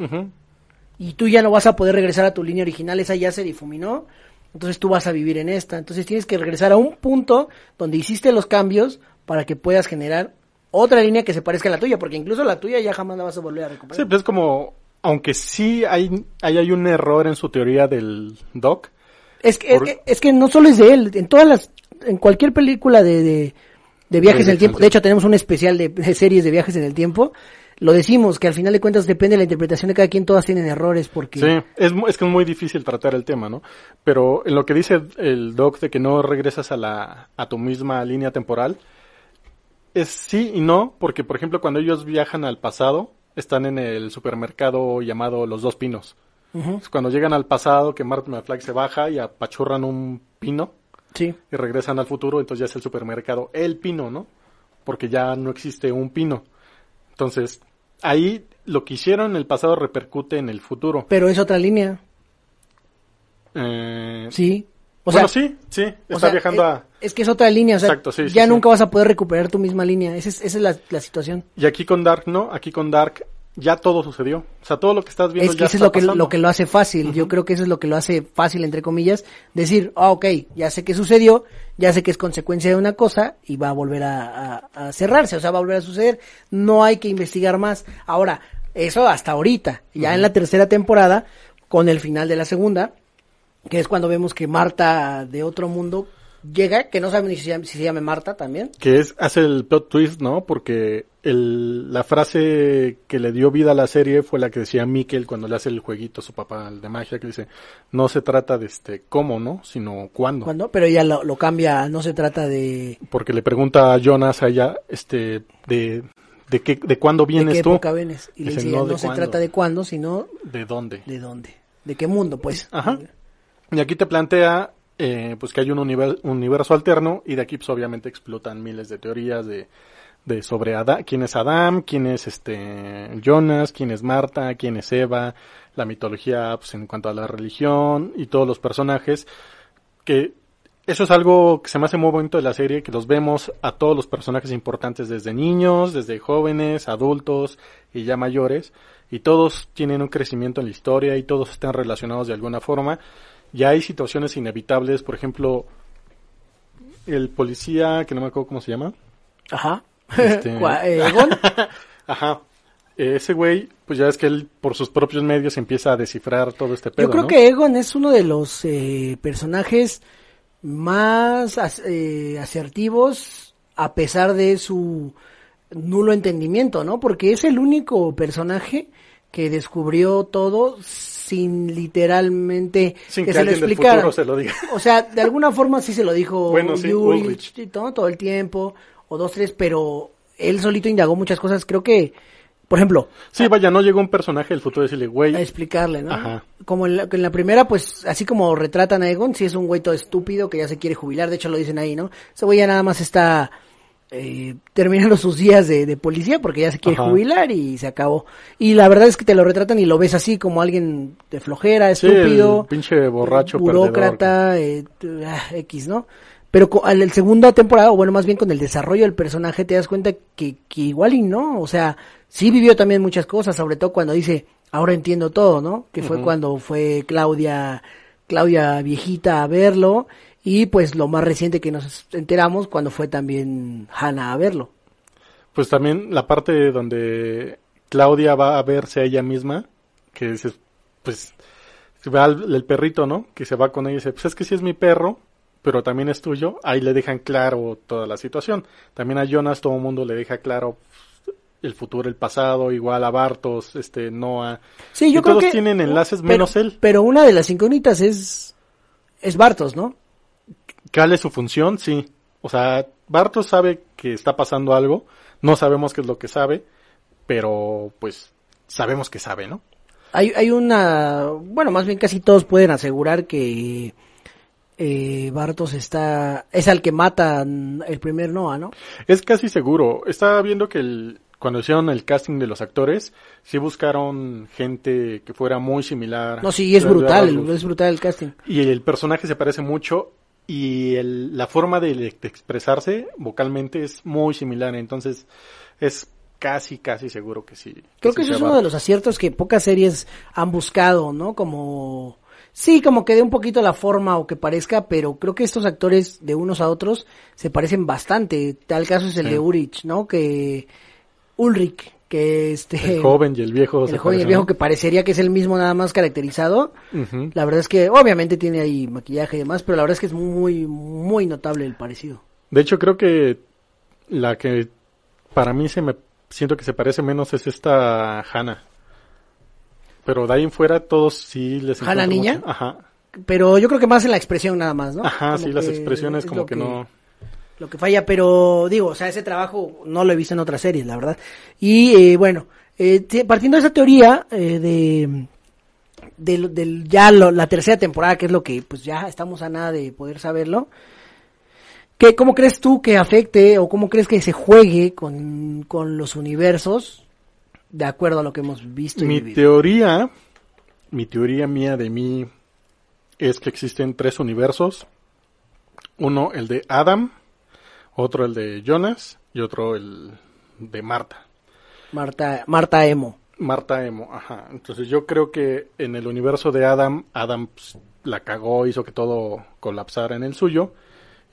y tú ya no vas a poder regresar a tu línea original, esa ya se difuminó, entonces tú vas a vivir en esta. Entonces tienes que regresar a un punto donde hiciste los cambios para que puedas generar otra línea que se parezca a la tuya, porque incluso la tuya ya jamás la vas a volver a recuperar. Sí, pues es como, aunque sí hay, hay, hay un error en su teoría del Doc, Es que, Por- es, que, es que no solo es de él, en todas las, en cualquier película de, de, de viajes en el tiempo, de hecho tenemos un especial de, de series de viajes en el tiempo, lo decimos, que al final de cuentas depende de la interpretación de cada quien, todas tienen errores, porque... Sí, es, es que es muy difícil tratar el tema, ¿no? Pero en lo que dice el doc de que no regresas a la a tu misma línea temporal, es sí y no, porque por ejemplo cuando ellos viajan al pasado, están en el supermercado llamado Los Dos Pinos. Cuando llegan al pasado, que Martin McFly se baja y apachurran un pino sí. y regresan al futuro, entonces ya es el supermercado El Pino, ¿no? Porque ya no existe un pino. Entonces, ahí lo que hicieron en el pasado repercute en el futuro. Pero es otra línea, Eh, sí. O bueno, sea, sí, sí, está o sea, viajando es, a... es que es otra línea, o sea, Exacto, sí, ya sí. nunca vas a poder recuperar tu misma línea, esa es, esa es la, la situación. Y aquí con Dark, ¿no? Aquí con Dark ya todo sucedió. O sea, todo lo que estás viendo Es que ya eso es lo que, pasando. lo que lo hace fácil. Yo creo que eso es lo que lo hace fácil, entre comillas, decir, ah, ok, ya sé qué sucedió, ya sé que es consecuencia de una cosa y va a volver a, a- a cerrarse, o sea, va a volver a suceder. No hay que investigar más. Ahora, eso hasta ahorita. Ya en la tercera temporada, con el final de la segunda, que es cuando vemos que Marta de otro mundo llega, que no saben ni si se llama, si se llame Marta también. Que es, hace el plot twist, ¿no? Porque el, la frase que le dio vida a la serie fue la que decía Mikkel cuando le hace el jueguito a su papá, el de magia, que dice, no se trata de este cómo, ¿no? Sino cuándo. Cuando, pero ella lo, lo cambia, no se trata de, Porque le pregunta a Jonas a ella, este, de, de qué, de cuándo ¿De vienes qué tú, época vienes? Y le Dice, dice, no, no, ¿de se cuándo? trata de cuándo, sino de dónde. de dónde. ¿De qué mundo, pues? Ajá. Y aquí te plantea eh, pues que hay un univer- universo alterno y de aquí pues obviamente explotan miles de teorías de, de sobre Ada- quién es Adam, quién es este Jonas, quién es Marta, quién es Eva, la mitología pues en cuanto a la religión y todos los personajes que eso es algo que se me hace muy bonito de la serie, que los vemos a todos los personajes importantes desde niños, desde jóvenes, adultos y ya mayores, y todos tienen un crecimiento en la historia y todos están relacionados de alguna forma. Ya hay situaciones inevitables, por ejemplo, el policía, que no me acuerdo cómo se llama. Ajá. Este- eh, Egon. Ajá. Eh, Ese güey, pues ya es que él por sus propios medios empieza a descifrar todo este pedo, Yo creo ¿no? que Egon es uno de los eh, personajes más as- eh, asertivos a pesar de su nulo entendimiento, ¿no? Porque es el único personaje que descubrió todo sin literalmente Sin que, que se lo explicara. futuro se lo diga. O sea, de alguna forma sí se lo dijo Bueno, Yuri todo, todo el tiempo, o dos, tres, pero él solito indagó muchas cosas. Creo que, por ejemplo, Sí, vaya, no llegó un personaje del futuro a decirle, güey, a explicarle, ¿no? Ajá. Como en la, en la primera, pues, así como retratan a Egon, sí es un güey todo estúpido que ya se quiere jubilar, de hecho lo dicen ahí, ¿no? Ese güey ya nada más está eh, terminando sus días de, de policía porque ya se quiere Ajá. jubilar y se acabó. Y la verdad es que te lo retratan y lo ves así como alguien de flojera, estúpido, pinche borracho burócrata, eh, ah, X, ¿no? Pero con al el segunda temporada, o bueno, más bien con el desarrollo del personaje, te das cuenta que, que igual y no, o sea, sí vivió también muchas cosas, sobre todo cuando dice, ahora entiendo todo, ¿no? Que fue cuando fue Claudia Claudia viejita a verlo y pues lo más reciente que nos enteramos cuando fue también Hannah a verlo. Pues también la parte donde Claudia va a verse a ella misma, que dices, pues, se va el perrito, ¿no? Que se va con ella y dice, pues es que sí es mi perro, pero también es tuyo. Ahí le dejan claro toda la situación. También a Jonas todo el mundo le deja claro el futuro, el pasado, igual a Bartos, este, Noah. Sí, yo y creo todos que- tienen enlaces pero- menos él. Pero una de las incógnitas es, es Bartos, ¿no? ¿Cuál es su función? Sí. O sea, Bartos sabe que está pasando algo. No sabemos qué es lo que sabe, pero pues sabemos que sabe, ¿no? Hay, hay una, bueno, más bien casi todos pueden asegurar que eh, Bartos está, es al que matan el primer Noah, ¿no? Es casi seguro. Estaba viendo que el, cuando hicieron el casting de los actores, sí buscaron gente que fuera muy similar. No, sí, es brutal, es brutal el casting. Y el personaje se parece mucho y el- la forma de, de expresarse vocalmente es muy similar. Entonces es casi, casi seguro que sí. Creo que eso es uno de los aciertos que pocas series han buscado, ¿no? Como, sí, como que dé un poquito la forma o que parezca, pero creo que estos actores de unos a otros se parecen bastante. Tal caso es el Sí. de Urich, ¿no? Que Ulrich, que este... El joven y el viejo. el joven y el viejo que parecería que es el mismo nada más caracterizado. La verdad es que obviamente tiene ahí maquillaje y demás, pero la verdad es que es muy, muy notable el parecido. De hecho, creo que la que para mí se me siento que se parece menos es esta Hannah. Pero de ahí en fuera todos sí les ¿Hannah niña? mucho- Ajá. Pero yo creo que más en la expresión nada más, ¿no? Ajá, Como sí, las expresiones es como que, no. Lo que falla, pero digo, o sea, ese trabajo no lo he visto en otras series, la verdad. Y eh, bueno, eh, partiendo de esa teoría eh, de del, del ya lo- la tercera temporada, que es lo que pues ya estamos a nada de poder saberlo. ¿Qué, ¿Cómo crees tú que afecte o cómo crees que se juegue con, con los universos de acuerdo a lo que hemos visto y Mi vivido? teoría, mi teoría mía de mí es que existen tres universos. Uno el de Adam, otro el de Jonas y otro el de Marta. Marta, Marta Emo. Marta Emo, ajá. Entonces yo creo que en el universo de Adam, Adam pues, la cagó, hizo que todo colapsara en el suyo.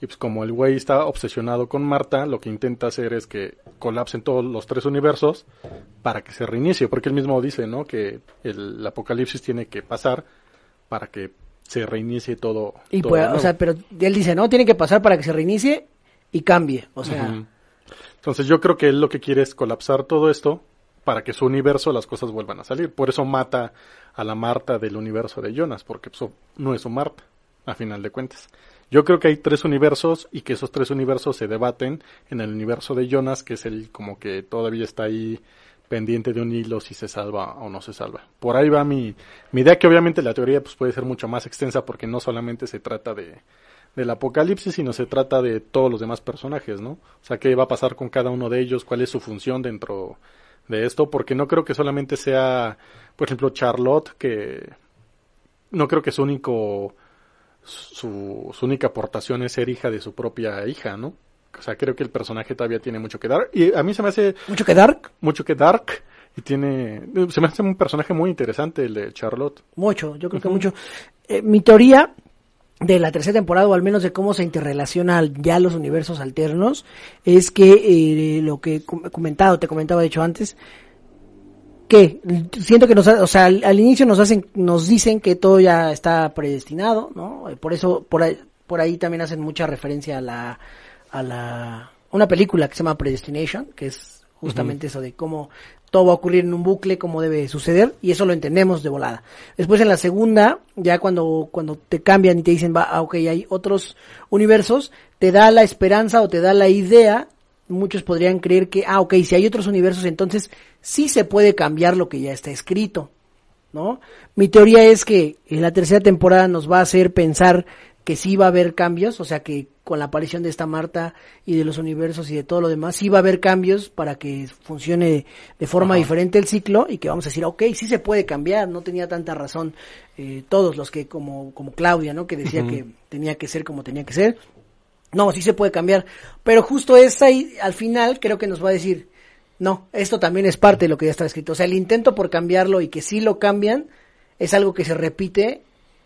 Y pues como el güey está obsesionado con Marta, lo que intenta hacer es que colapsen todos los tres universos para que se reinicie. Porque él mismo dice, ¿no? Que el apocalipsis tiene que pasar para que se reinicie todo. Y todo pues, o sea, pero él dice, no, tiene que pasar para que se reinicie y cambie. O sea. Entonces yo creo que él lo que quiere es colapsar todo esto para que su universo las cosas vuelvan a salir. Por eso mata a la Marta del universo de Jonas, porque pues, no es su Marta, a final de cuentas. Yo creo que hay tres universos y que esos tres universos se debaten en el universo de Jonas, que es el como que todavía está ahí pendiente de un hilo si se salva o no se salva. Por ahí va mi, mi idea, que obviamente la teoría pues, puede ser mucho más extensa porque no solamente se trata de, del apocalipsis, sino se trata de todos los demás personajes, ¿no? O sea, qué va a pasar con cada uno de ellos, cuál es su función dentro de esto, porque no creo que solamente sea, por ejemplo, Charlotte, que no creo que su único, su, su única aportación es ser hija de su propia hija, ¿no? O sea, creo que el personaje todavía tiene mucho que dar. Y a mí se me hace mucho que Dark, mucho que dark y tiene, se me hace un personaje muy interesante el de Charlotte. mucho, yo creo que mucho. Eh, mi teoría de la tercera temporada, o al menos de cómo se interrelacionan ya los universos alternos, es que eh, lo que he com- comentado, te comentaba de hecho antes, que siento que nos, o sea, al, al inicio nos hacen, nos dicen que todo ya está predestinado, ¿no? Eh, Por eso, por ahí, por ahí también hacen mucha referencia a la, a la, una película que se llama Predestination, que es justamente eso de cómo todo va a ocurrir en un bucle, cómo debe suceder, y eso lo entendemos de volada. Después en la segunda, ya cuando, cuando te cambian y te dicen, va, ah, ok, hay otros universos, te da la esperanza o te da la idea, muchos podrían creer que, ah, ok, si hay otros universos, entonces sí se puede cambiar lo que ya está escrito, ¿no? Mi teoría es que en la tercera temporada nos va a hacer pensar que sí va a haber cambios, o sea que con la aparición de esta Marta y de los universos y de todo lo demás, sí va a haber cambios para que funcione de forma Ajá. diferente el ciclo y que vamos a decir, ok, sí se puede cambiar, no tenía tanta razón eh, todos los que, como, como Claudia, ¿no? Que decía que tenía que ser como tenía que ser. No, sí se puede cambiar, pero justo esta y al final creo que nos va a decir, no, esto también es parte de lo que ya está escrito. O sea, el intento por cambiarlo y que sí lo cambian es algo que se repite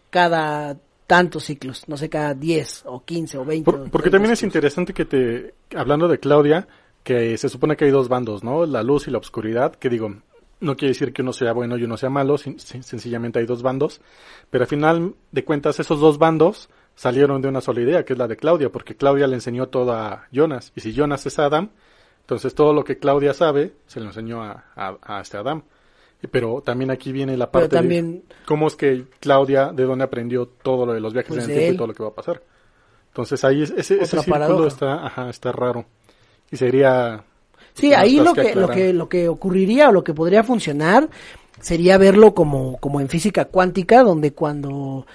cada tantos ciclos, no sé, cada 10 o 15 o 20. Por- porque también es interesante que te, hablando de Claudia, que se supone que hay dos bandos, ¿no? La luz y la oscuridad, que digo, no quiere decir que uno sea bueno y uno sea malo, sin- sin- sencillamente hay dos bandos, pero al final de cuentas esos dos bandos salieron de una sola idea, que es la de Claudia, porque Claudia le enseñó todo a Jonas, y si Jonas es Adam, entonces todo lo que Claudia sabe se lo enseñó a, a, a este Adam. Pero también aquí viene la parte también- de cómo es que Claudia, de dónde aprendió todo lo de los viajes Pues en de el tiempo él. y todo lo que va a pasar. Entonces ahí es- ese, ese círculo está, ajá, está raro. Y sería... Sí, ahí lo que, lo aclarar. que, lo que ocurriría o lo que podría funcionar sería verlo como, como en física cuántica, donde cuando,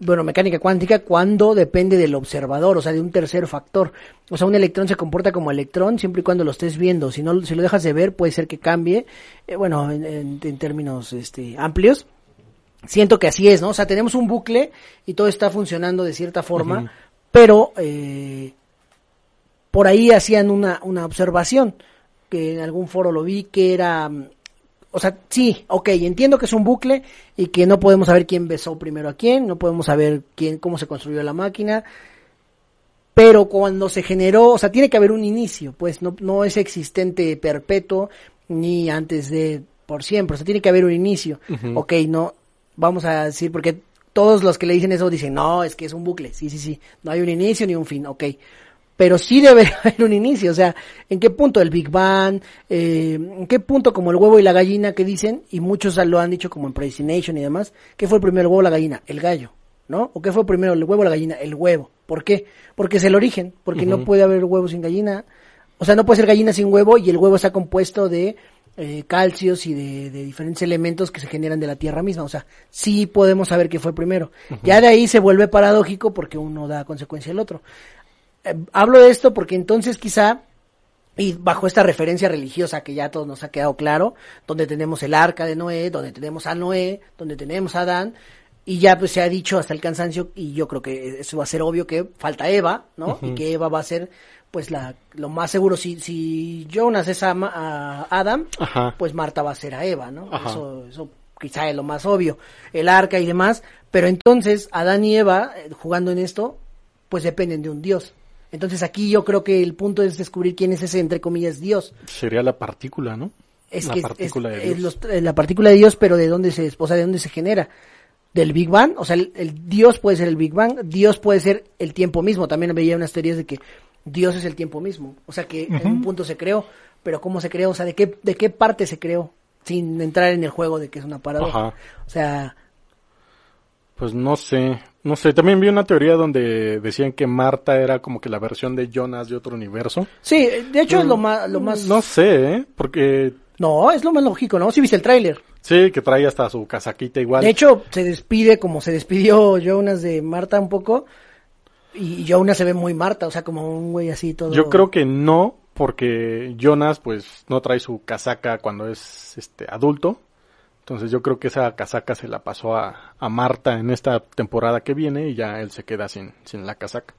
bueno, mecánica cuántica, cuando depende del observador, o sea, de un tercer factor. O sea, un electrón se comporta como electrón siempre y cuando lo estés viendo. Si no, si lo dejas de ver, puede ser que cambie, eh, bueno, en, en- en términos, este, amplios. Siento que así es, ¿no? O sea, tenemos un bucle y todo está funcionando de cierta forma, pero, eh, por ahí hacían una, una observación, que en algún foro lo vi, que era, mm, o sea, sí, ok, entiendo que es un bucle y que no podemos saber quién besó primero a quién, no podemos saber quién, cómo se construyó la máquina, pero cuando se generó, o sea, tiene que haber un inicio, pues no, no es existente perpetuo ni antes de por siempre, o sea, tiene que haber un inicio. Ujú. Ok, no, vamos a decir, porque todos los que le dicen eso dicen, no, es que es un bucle, sí, sí, sí, no hay un inicio ni un fin, ok. Pero sí debe haber un inicio, o sea, ¿en qué punto el Big Bang? Eh, ¿En qué punto como el huevo y la gallina que dicen? Y muchos lo han dicho como en Predestination y demás. ¿Qué fue primero el huevo o la gallina? El gallo, ¿no? ¿O qué fue primero el huevo o la gallina? El huevo. ¿Por qué? Porque es el origen, porque no puede haber huevo sin gallina. O sea, no puede ser gallina sin huevo y el huevo está compuesto de eh, calcios y de, de diferentes elementos que se generan de la tierra misma. O sea, sí podemos saber qué fue primero. Ya de ahí se vuelve paradójico porque uno da consecuencia al otro. Eh, hablo de esto porque entonces quizá, y bajo esta referencia religiosa que ya a todos nos ha quedado claro, donde tenemos el arca de Noé, donde tenemos a Noé, donde tenemos a Adán, y ya pues se ha dicho hasta el cansancio, y yo creo que eso va a ser obvio que falta Eva, ¿no? Y que Eva va a ser pues la, lo más seguro, si, si Jonas es a, a Adam, Ajá. pues Marta va a ser a Eva, ¿no? Ajá. Eso, eso quizá es lo más obvio, el arca y demás, pero entonces Adán y Eva, eh, jugando en esto, pues dependen de un Dios. Entonces aquí yo creo que el punto es descubrir quién es ese, entre comillas, Dios. Sería la partícula, ¿no? Es la que partícula es, de es Dios. los- eh, la partícula de Dios, pero de dónde se, o sea, de dónde se genera. Del Big Bang, o sea, el, el Dios puede ser el Big Bang, Dios puede ser el tiempo mismo. También veía unas teorías de que Dios es el tiempo mismo. O sea, que en un punto se creó, pero cómo se creó, o sea, de qué, de qué parte se creó, sin entrar en el juego de que es una paradoja. Ajá. O sea, Pues no sé, no sé. También vi una teoría donde decían que Marta era como que la versión de Jonas de otro universo. sí, de hecho es lo más, lo más, No sé, ¿eh? Porque no, es lo más lógico, ¿no? Si viste el tráiler. sí, que trae hasta su casaquita igual. De hecho, se despide como se despidió Jonas de Marta un poco. Y Jonas se ve muy Marta, o sea, como un güey así todo. Yo creo que no, porque Jonas pues no trae su casaca cuando es este adulto. Entonces yo creo que esa casaca se la pasó a, a Marta en esta temporada que viene y ya él se queda sin, sin la casaca.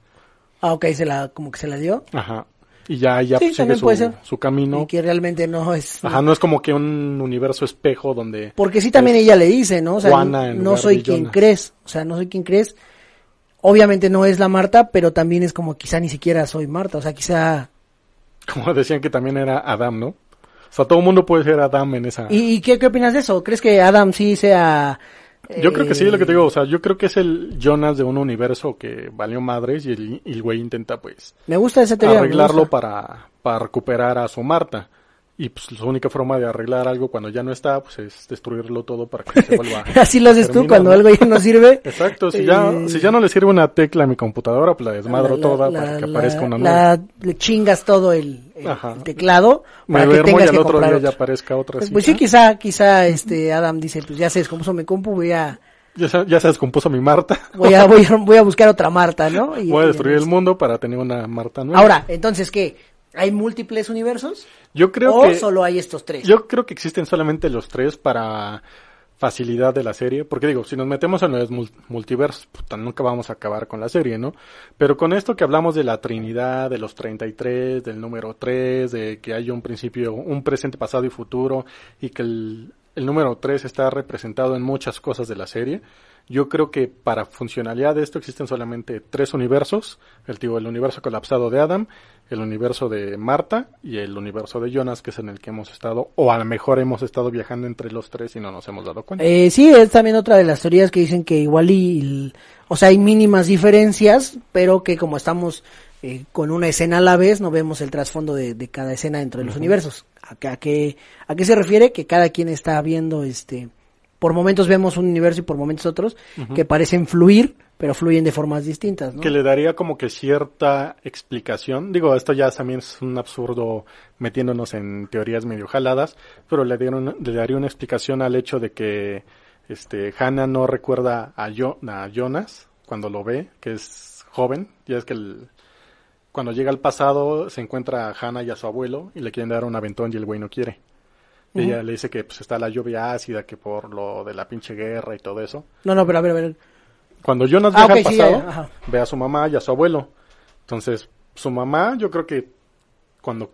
Ah, ok, se la, como que se la dio. Ajá. Y ya, ya Sí, sigue su, su camino. Y que realmente no es. Ajá, no es como que un universo espejo donde... Porque sí también ella le dice, ¿no? O sea, Juana en no soy quien crees. O sea, no soy quien crees. Obviamente no es la Marta, pero también es como quizá ni siquiera soy Marta. O sea, quizá. Como decían que también era Adam, ¿no? O sea, todo el mundo puede ser Adam en esa... ¿Y, y qué, qué opinas de eso? ¿Crees que Adam sí sea. Yo creo que sí, eh, lo que te digo, o sea, yo creo que es el Jonas de un universo que valió madres y el, y el güey intenta pues Me gusta esa teoría. arreglarlo gusta. para, para recuperar a su Marta. Y pues la única forma de arreglar algo cuando ya no está, pues es destruirlo todo para que se vuelva Así lo haces tú cuando algo ya no sirve. Exacto, si ya, Eh, si ya no le sirve una tecla a mi computadora, pues la desmadro la- toda la- para que aparezca una nueva. le chingas todo el, el- teclado Me para que duermo y tengas al que otro día otro. ya aparezca otra. Pues, pues sí, quizá, quizá este Adam dice, pues ya se descompuso mi compu, voy a, ya, se, ya se descompuso mi Marta. voy a, voy a, voy a buscar otra Marta, ¿no? Y- Voy a destruir el mundo para tener una Marta nueva. Ahora, entonces, ¿qué? ¿Hay múltiples universos? yo creo ¿O que solo hay estos tres? Yo creo que existen solamente los tres para facilidad de la serie, porque digo, si nos metemos en los mul- multiversos, puta, nunca vamos a acabar con la serie, ¿no? Pero con esto que hablamos de la Trinidad, de los 33, del número 3, de que hay un principio, un presente, pasado y futuro, y que el, el número 3 está representado en muchas cosas de la serie. Yo creo que para funcionalidad de esto existen solamente tres universos, el, el universo colapsado de Adam, el universo de Marta y el universo de Jonas, que es en el que hemos estado, o a lo mejor hemos estado viajando entre los tres y no nos hemos dado cuenta. Eh, sí, es también otra de las teorías que dicen que igual y, o sea, hay mínimas diferencias, pero que como estamos eh, con una escena a la vez, no vemos el trasfondo de, cada escena dentro de los universos. ¿A, a, qué, ¿A qué se refiere? Que cada quien está viendo este por momentos vemos un universo y por momentos otros que parecen fluir, pero fluyen de formas distintas, ¿no? Que le daría como que cierta explicación. Digo, esto ya también es un absurdo metiéndonos en teorías medio jaladas, pero le, dieron, le daría una explicación al hecho de que este Hannah no recuerda a, a Jonas cuando lo ve, que es joven, ya es que cuando llega al pasado se encuentra a Hannah y a su abuelo y le quieren dar un aventón y el güey no quiere. Ella le dice que pues está la lluvia ácida, que por lo de la pinche guerra y todo eso. No, no, pero a ver, a ver. Cuando Jonas ah, viaja al pasado, ve a su mamá y a su abuelo. Entonces, su mamá, yo creo que cuando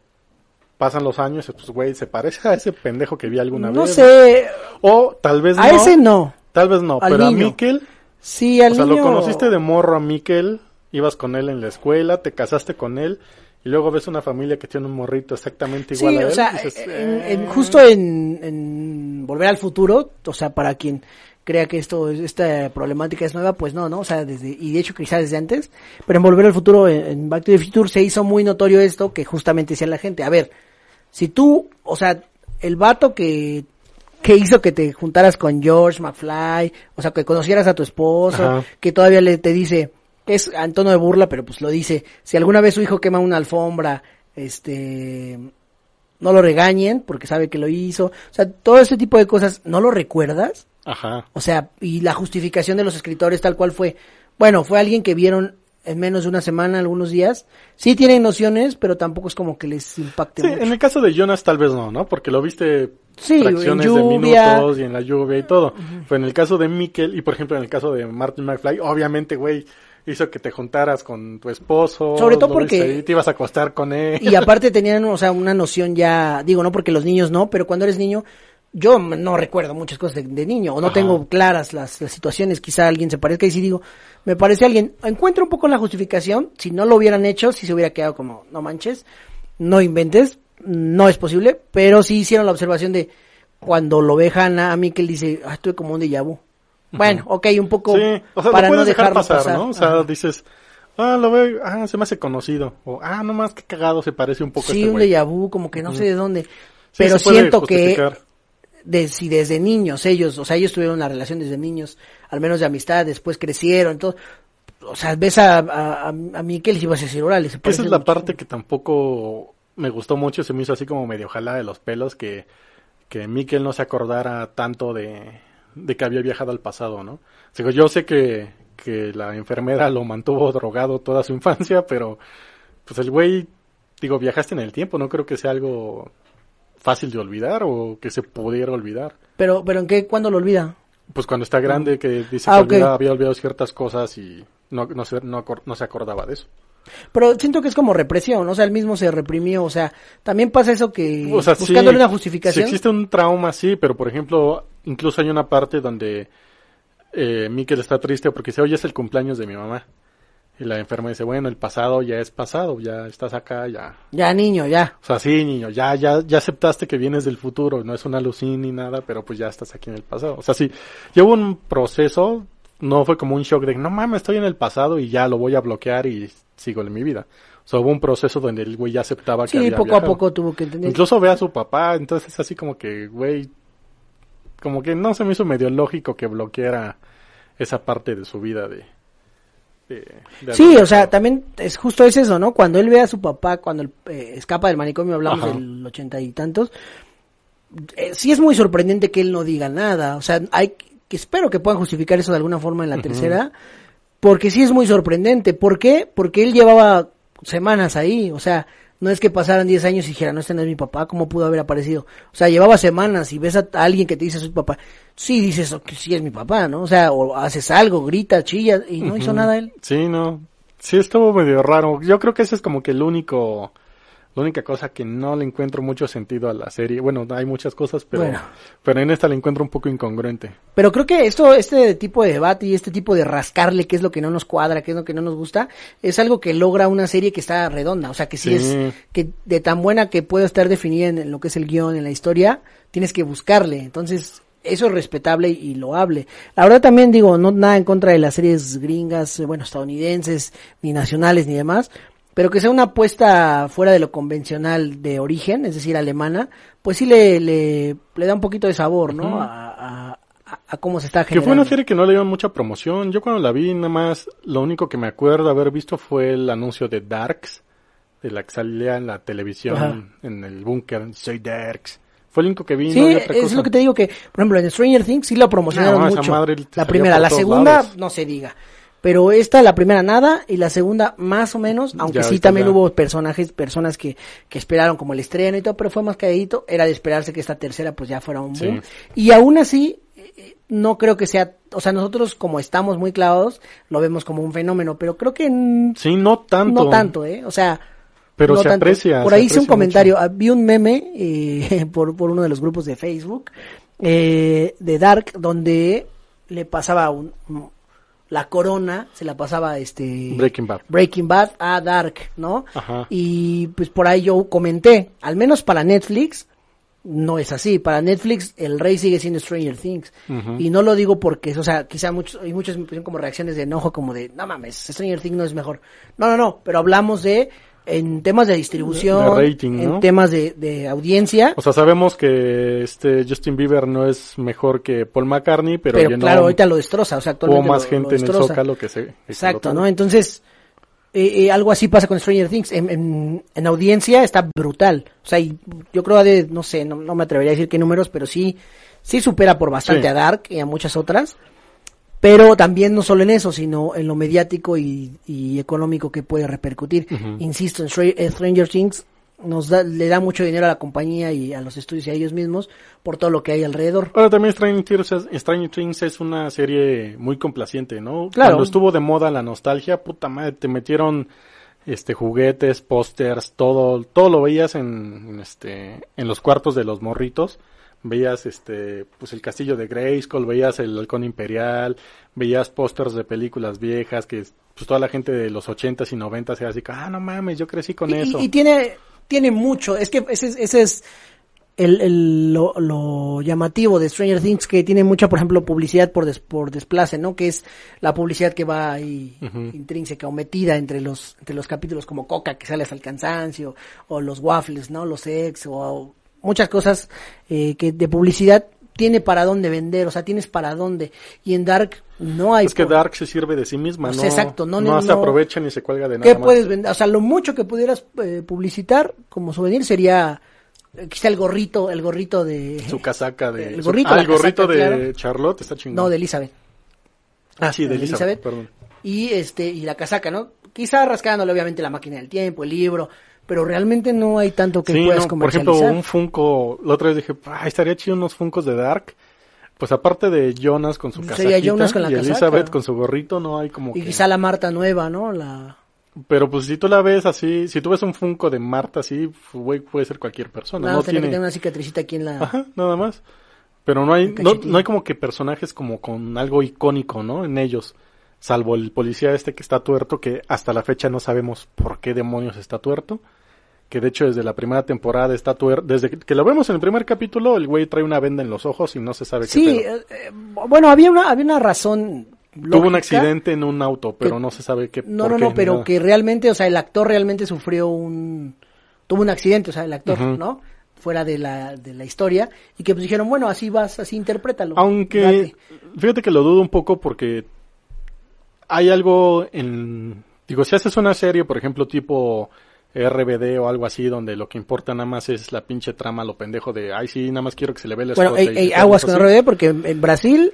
pasan los años, pues, güey, se parece a ese pendejo que vi alguna vez. No sé. O tal vez no. A ese no. Tal vez no, pero a Mikel. Sí, al o sea, lo conociste de morro a Mikel, ibas con él en la escuela, te casaste con él y luego ves una familia que tiene un morrito exactamente igual a él. O sea, en, justo en, Volver al Futuro, o sea, para quien crea que esto esta problemática es nueva, pues no, ¿no? O sea, desde, y de hecho quizás desde antes, pero en Volver al Futuro, en, Back to the Future, se hizo muy notorio esto que justamente decía la gente, a ver, si tú, o sea, el vato que que hizo que te juntaras con George McFly, o sea, que conocieras a tu esposo, que todavía le te dice, es en tono de burla, pero pues lo dice, si alguna vez su hijo quema una alfombra, este, no lo regañen porque sabe que lo hizo, o sea, todo ese tipo de cosas, ¿no lo recuerdas? Ajá. O sea, y la justificación de los escritores tal cual fue, bueno, fue alguien que vieron en menos de una semana, algunos días. Sí tienen nociones, pero tampoco es como que les impacte sí, en el caso de Jonas tal vez no, ¿no? Porque lo viste sí, fracciones de minutos y en la lluvia y todo. Pero en el caso de Mikkel y por ejemplo en el caso de Martin McFly, obviamente, güey, hizo que te juntaras con tu esposo. Sobre todo porque... te ibas a acostar con él. Y aparte tenían, o sea, una noción ya, digo, no porque los niños no, pero cuando eres niño, yo no recuerdo muchas cosas de, niño, o no tengo claras las, situaciones, quizá alguien se parezca y si digo, me parece alguien, encuentro un poco la justificación, si no lo hubieran hecho, si se hubiera quedado como, no manches, no inventes, no es posible, pero sí hicieron la observación de, cuando lo ve Hannah, a mí que él dice, ah, estuve como un déjà vu. Bueno, ok, un poco sí, o sea, para no dejar pasar, ¿no? O sea, dices, ah, lo veo, ah, se me hace conocido. O, ah, nomás que cagado, se parece un poco sí, a este un déjà vu, como que no sé de dónde. pero siento que de, si desde niños ellos, o sea, ellos tuvieron una relación desde niños, al menos de amistad, después crecieron, todo. O sea, ves a, a, a, Miquel y vas a decir, órale, se Esa es la parte que tampoco me gustó mucho, se me hizo así como medio jalada de los pelos, que, que Miquel no se acordara tanto de, de que había viajado al pasado, ¿no? Digo, yo sé que, que la enfermera lo mantuvo drogado toda su infancia, pero pues el güey, digo, viajaste en el tiempo, no creo que sea algo fácil de olvidar o que se pudiera olvidar. Pero, pero ¿en qué, cuándo lo olvida? Pues cuando está grande, que dice ah, que había olvidado ciertas cosas y no, no, se, no, no se acordaba de eso. Pero siento que es como represión, o sea, él mismo se reprimió, o sea, también pasa eso que buscándole una justificación. Si existe un trauma, sí, pero por ejemplo, incluso hay una parte donde eh, Mikel está triste porque dice, oye, es el cumpleaños de mi mamá. Y la enferma dice, bueno, el pasado ya es pasado, ya estás acá, ya. Ya, niño, ya. O sea, sí, niño, ya, ya, ya aceptaste que vienes del futuro, no es una alucin ni nada, pero pues ya estás aquí en el pasado. O sea, sí, llevo un proceso, no fue como un shock de, no mames, estoy en el pasado y ya lo voy a bloquear y sigo en mi vida. O sea, hubo un proceso donde el güey ya aceptaba que había Sí, poco a poco tuvo que entender. Incluso ve a su papá, entonces es así como que, güey, como que no se me hizo medio lógico que bloqueara esa parte de su vida de... sí, o sea, también es justo es eso, ¿no? Cuando él ve a su papá, cuando eh, escapa del manicomio, hablamos del ochenta y tantos, eh, sí es muy sorprendente que él no diga nada, o sea, hay que espero que puedan justificar eso de alguna forma en la tercera, porque sí es muy sorprendente. ¿Por qué? Porque él llevaba semanas ahí, o sea, no es que pasaran 10 años y dijera, no, este no es mi papá, ¿cómo pudo haber aparecido? O sea, llevaba semanas y ves a, alguien que te dice, soy papá. Sí, dices, que sí es mi papá, ¿no? O sea, o haces algo, grita, chilla y no hizo nada él. Sí, no. Sí, estuvo medio raro. Yo creo que ese es como que el único La única cosa que no le encuentro mucho sentido a la serie, bueno, hay muchas cosas, pero, Bueno. pero en esta le encuentro un poco incongruente. Pero creo que esto, este tipo de debate y este tipo de rascarle qué es lo que no nos cuadra, qué es lo que no nos gusta, es algo que logra una serie que está redonda. O sea, que sí, Sí. es, que de tan buena que pueda estar definida en lo que es el guion, en la historia, tienes que buscarle. Entonces, eso es respetable y loable. La verdad también digo, no nada en contra de las series gringas, eh, bueno, estadounidenses, ni nacionales, ni demás, pero que sea una apuesta fuera de lo convencional de origen, es decir, alemana, pues sí le, le, le da un poquito de sabor, ¿no? Ujú. a, a- a- a cómo se está Que generando. fue una serie que no le dieron mucha promoción. Yo cuando la vi, nada más, lo único que me acuerdo haber visto fue el anuncio de Darks, de la que salía en la televisión, Ajá. en el búnker, Soy Darks. Fue el único que vi, Sí, no había otra es cosa. lo que te digo que, por ejemplo, en Stranger Things sí lo promocionaron No, mucho. madre la primera, la segunda lados. no se diga. Pero esta, la primera nada, y la segunda más o menos, aunque Ya, sí también ya. hubo personajes, personas que, que esperaron como el estreno y todo, pero fue más calladito, era de esperarse que esta tercera pues ya fuera un Sí. boom. Y aún así, eh, no creo que sea, o sea, nosotros como estamos muy clavados, lo vemos como un fenómeno, pero creo que Sí, no tanto. no tanto, ¿eh? O sea, Pero no se tanto. aprecia. Por ahí hice un comentario, ah, vi un meme eh, por, por uno de los grupos de Facebook eh, de Dark donde le pasaba un- la corona, se la pasaba este Breaking Bad. Breaking Bad a Dark, ¿no? Ajá. Y pues por ahí yo comenté, al menos para Netflix, no es así. Para Netflix, el rey sigue siendo Stranger Things. Y no lo digo porque, o sea, quizá muchos, y muchos me pusieron como reacciones de enojo, como de, no mames, Stranger Things no es mejor. No, no, no, pero hablamos de, en temas de distribución, De rating, en ¿no? temas de, de audiencia. O sea, sabemos que este Justin Bieber no es mejor que Paul McCartney, pero, pero claro, ahorita lo destroza, o sea, hubo actualmente más lo- gente lo en el. Zócalo que se... Exacto, ¿no? Entonces, eh, eh, algo así pasa con Stranger Things. En, en, en audiencia está brutal. O sea, y yo creo de, no sé, no, no me atrevería a decir qué números, pero sí, sí supera por bastante Sí. a Dark y a muchas otras. Pero también no solo en eso, sino en lo mediático y, y económico que puede repercutir. Insisto, en Stra- Stranger Things nos da, le da mucho dinero a la compañía y a los estudios y a ellos mismos por todo lo que hay alrededor. Ahora también Stranger Things, es- Stranger Things es una serie muy complaciente, ¿no? Claro. Cuando estuvo de moda la nostalgia, puta madre, te metieron este juguetes, pósters, todo, todo lo veías en, en, este en los cuartos de los morritos. Veías este pues el castillo de Grayskull, veías el halcón imperial, veías pósters de películas viejas que pues toda la gente de los ochentas y noventas era así, ah, no mames, yo crecí con Y- eso. Y, y tiene, tiene mucho, es que ese, es- ese es el, el- lo, lo llamativo de Stranger Things, que tiene mucha, por ejemplo, publicidad por, des- por desplace, ¿no? Que es la publicidad que va ahí intrínseca o metida entre los, entre los capítulos como Coca, que sale hasta el cansancio, o los waffles, ¿no? Los ex, o muchas cosas eh, que de publicidad tiene para dónde vender, o sea, tienes para dónde. Y en Dark no hay... es que Dark se sirve de sí misma, O no, exacto, no- no, no- se aprovecha ni se cuelga de nada ¿Qué más. puedes vender? O sea, lo mucho que pudieras eh, publicitar como souvenir sería eh, quizá el gorrito, el gorrito de... su casaca de El gorrito, ah, el gorrito casaca, de claro. Charlotte está chingón. No, de Elizabeth. ah, sí, de de Elizabeth, Elizabeth. perdón. Y este, y la casaca, ¿no? Quizá rascándole obviamente la máquina del tiempo, el libro, pero realmente no hay tanto que Sí, puedas no, por ejemplo, un Funko, la otra vez dije, "Ay, estaría chido unos Funcos de Dark. Pues aparte de Jonas con su Sería casaquita Jonas con la y casaca. Elizabeth con su gorrito, no hay como Y que... quizá la Marta nueva, ¿no? La... Pero pues si tú la ves así, si tú ves un Funko de Marta así, güey, puede ser cualquier persona, Nada no tiene que tener una cicatricita aquí en la... Ajá, nada más. Pero no hay, no, no hay como que personajes como con algo icónico, ¿no? En ellos. Salvo el policía este que está tuerto, que hasta la fecha no sabemos por qué demonios está tuerto. Que de hecho desde la primera temporada está tuerto. Desde que, lo vemos en el primer capítulo, el güey trae una venda en los ojos y no se sabe qué Sí, eh, eh, bueno, había una, había una razón Tuvo un accidente en un auto, pero que- no se sabe qué. No, por no, qué, no, pero nada. que realmente, o sea, el actor realmente sufrió un... Tuvo un accidente, o sea, el actor. ¿no? Fuera de la, de la historia. Y que pues dijeron, bueno, así vas, así interprétalo. Aunque, date. fíjate que lo dudo un poco porque hay algo en... Digo, si haces una serie, por ejemplo, tipo RBD o algo así, donde lo que importa nada más es la pinche trama, lo pendejo de, ay, sí, nada más quiero que se le ve la Bueno, ey, ey, aguas con RBD porque en, Brasil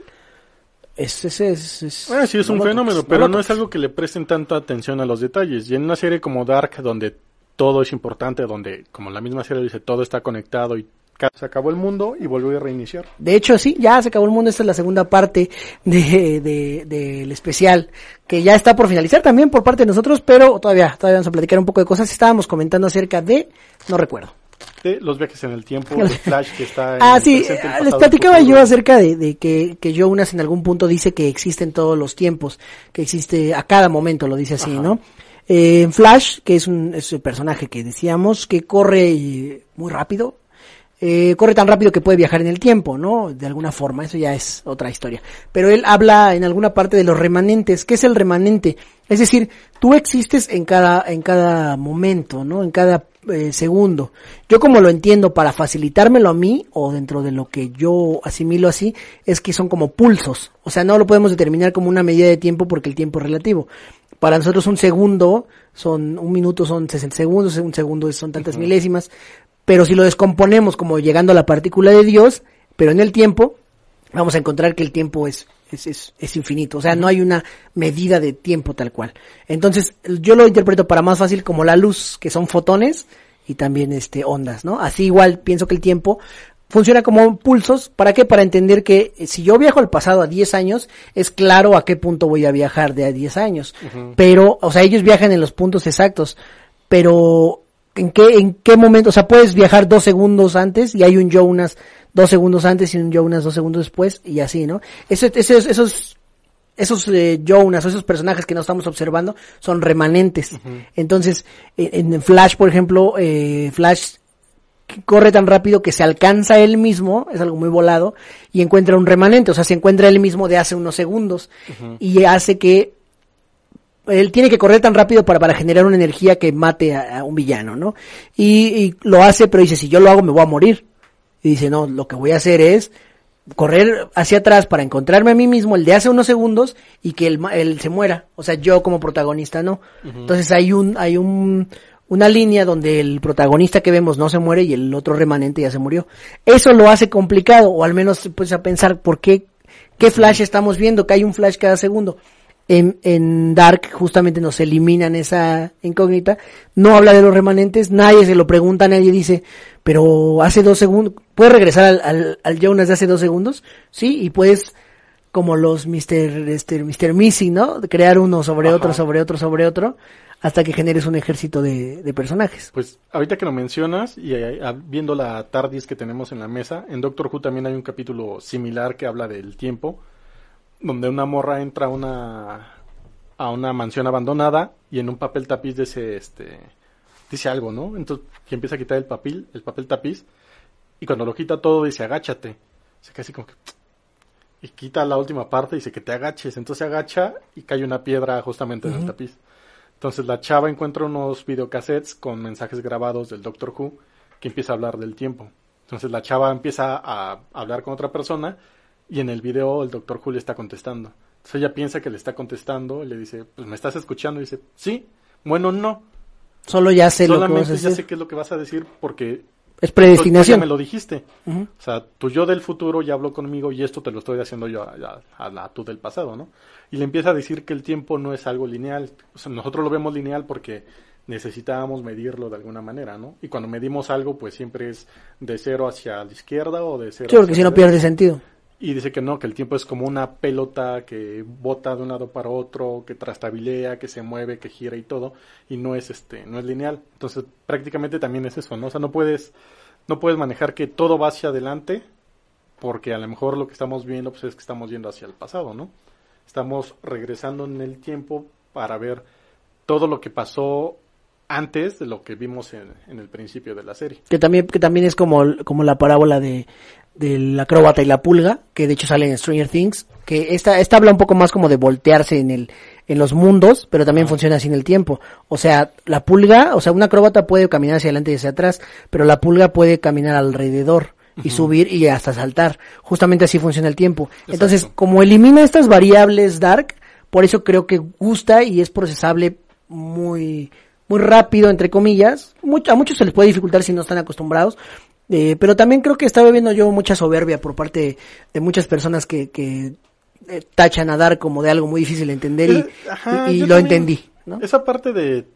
es, es, es, es- Ah, sí, es un no fenómeno, toques, pero lo no es algo que le presten tanta atención a los detalles. Y en una serie como Dark, donde todo es importante, donde, como la misma serie dice, todo está conectado y se acabó el mundo y volvió a reiniciar. De hecho, sí, ya se acabó el mundo. Esta es la segunda parte del de, de, especial, que ya está por finalizar también por parte de nosotros, pero todavía, todavía vamos a platicar un poco de cosas. Estábamos comentando acerca de, no recuerdo. De los viajes en el tiempo, de Flash que está en Ah, sí, les platicaba yo acerca de, de, que, que Jonas en algún punto dice que existen todos los tiempos, que existe a cada momento, lo dice así, ¿no? Eh, Flash, que es un, es un personaje que decíamos que corre muy rápido, eh, corre tan rápido que puede viajar en el tiempo, ¿no? De alguna forma, eso ya es otra historia. Pero él habla en alguna parte de los remanentes. ¿Qué es el remanente? Es decir, tú existes en cada, en cada momento, ¿no? En cada eh, segundo. Yo como lo entiendo para facilitármelo a mí, o dentro de lo que yo asimilo así, es que son como pulsos. O sea, no lo podemos determinar como una medida de tiempo porque el tiempo es relativo. Para nosotros un segundo son, un minuto son 60 segundos, un segundo son tantas milésimas, pero si lo descomponemos como llegando a la partícula de Dios, pero en el tiempo, vamos a encontrar que el tiempo es, es, es, infinito. O sea, no hay una medida de tiempo tal cual. Entonces, yo lo interpreto para más fácil como la luz, que son fotones y también este ondas, ¿no? Así igual pienso que el tiempo funciona como pulsos. ¿Para qué? Para entender que si yo viajo al pasado a 10 años, es claro a qué punto voy a viajar de a 10 años. Pero, o sea, ellos viajan en los puntos exactos. Pero en qué, en qué momento, o sea, puedes viajar dos segundos antes y hay un Jonas dos segundos antes y un Jonas dos segundos después y así, ¿no? Eso, esos, esos, esos eh, Jonas o esos personajes que no estamos observando son remanentes. Entonces, en, Flash, por ejemplo, eh, Flash corre tan rápido que se alcanza él mismo, es algo muy volado, y encuentra un remanente, o sea, se encuentra él mismo de hace unos segundos y hace que él tiene que correr tan rápido para, para generar una energía que mate a, un villano, ¿no? Y, lo hace, pero dice, si yo lo hago me voy a morir. Y dice, no, lo que voy a hacer es correr hacia atrás para encontrarme a mí mismo, el de hace unos segundos, y que él, se muera. O sea, yo como protagonista no. Entonces hay un, hay un, una línea donde el protagonista que vemos no se muere y el otro remanente ya se murió. Eso lo hace complicado, o al menos pues a pensar por qué, qué flash estamos viendo, que hay un flash cada segundo en, en, Dark justamente nos eliminan esa incógnita, no habla de los remanentes, nadie se lo pregunta, nadie dice, pero hace dos segundos, ¿puedes regresar al, al, al Jonas de hace dos segundos? Sí, y puedes, como los Mr. Este, Mr. Missing, ¿no? Crear uno sobre otro, sobre otro, sobre otro, hasta que generes un ejército de, de personajes. Pues ahorita que lo mencionas y eh, viendo la TARDIS que tenemos en la mesa, en Doctor Who también hay un capítulo similar que habla del tiempo donde una morra entra a una a una mansión abandonada y en un papel tapiz dice este dice algo, ¿no? Entonces que empieza a quitar el papel, el papel tapiz y cuando lo quita todo dice agáchate. Se queda así como que y quita la última parte y dice que te agaches, entonces se agacha y cae una piedra justamente en el tapiz. Entonces la chava encuentra unos videocassettes con mensajes grabados del Doctor Who que empieza a hablar del tiempo. Entonces la chava empieza a hablar con otra persona y en el video el doctor Julio está contestando. Entonces ella piensa que le está contestando y le dice, pues me estás escuchando. Y dice, sí, bueno, no. Solo ya sé lo que vas a decir. ya sé qué es lo que vas a decir porque... Es predestinación. Ya me lo dijiste. O sea, tu yo del futuro ya habló conmigo y esto te lo estoy haciendo yo a, tú del pasado, ¿no? Y le empieza a decir que el tiempo no es algo lineal. O sea, nosotros lo vemos lineal porque necesitábamos medirlo de alguna manera, ¿no? Y cuando medimos algo, pues siempre es de cero hacia la izquierda o de cero sí, porque si no pierde sentido. Y dice que no, que el tiempo es como una pelota que bota de un lado para otro, que trastabilea, que se mueve, que gira y todo, y no es este, no es lineal. Entonces, prácticamente también es eso, ¿no? O sea, no puedes no puedes manejar que todo va hacia adelante, porque a lo mejor lo que estamos viendo pues es que estamos yendo hacia el pasado, ¿no? Estamos regresando en el tiempo para ver todo lo que pasó antes de lo que vimos en, en, el principio de la serie. Que también, que también es como, como la parábola de, del acróbata y la pulga, que de hecho sale en Stranger Things, que esta, esta habla un poco más como de voltearse en el, en los mundos, pero también funciona así en el tiempo. O sea, la pulga, o sea, un acróbata puede caminar hacia adelante y hacia atrás, pero la pulga puede caminar alrededor y subir y hasta saltar. Justamente así funciona el tiempo. Entonces, como elimina estas variables Dark, por eso creo que gusta y es procesable muy, muy rápido, entre comillas. a muchos se les puede dificultar si no están acostumbrados, eh, pero también creo que estaba viendo yo mucha soberbia por parte de muchas personas que, que eh, tachan a dar como de algo muy difícil de entender y, eh, lo entendí. ¿no? Esa parte de,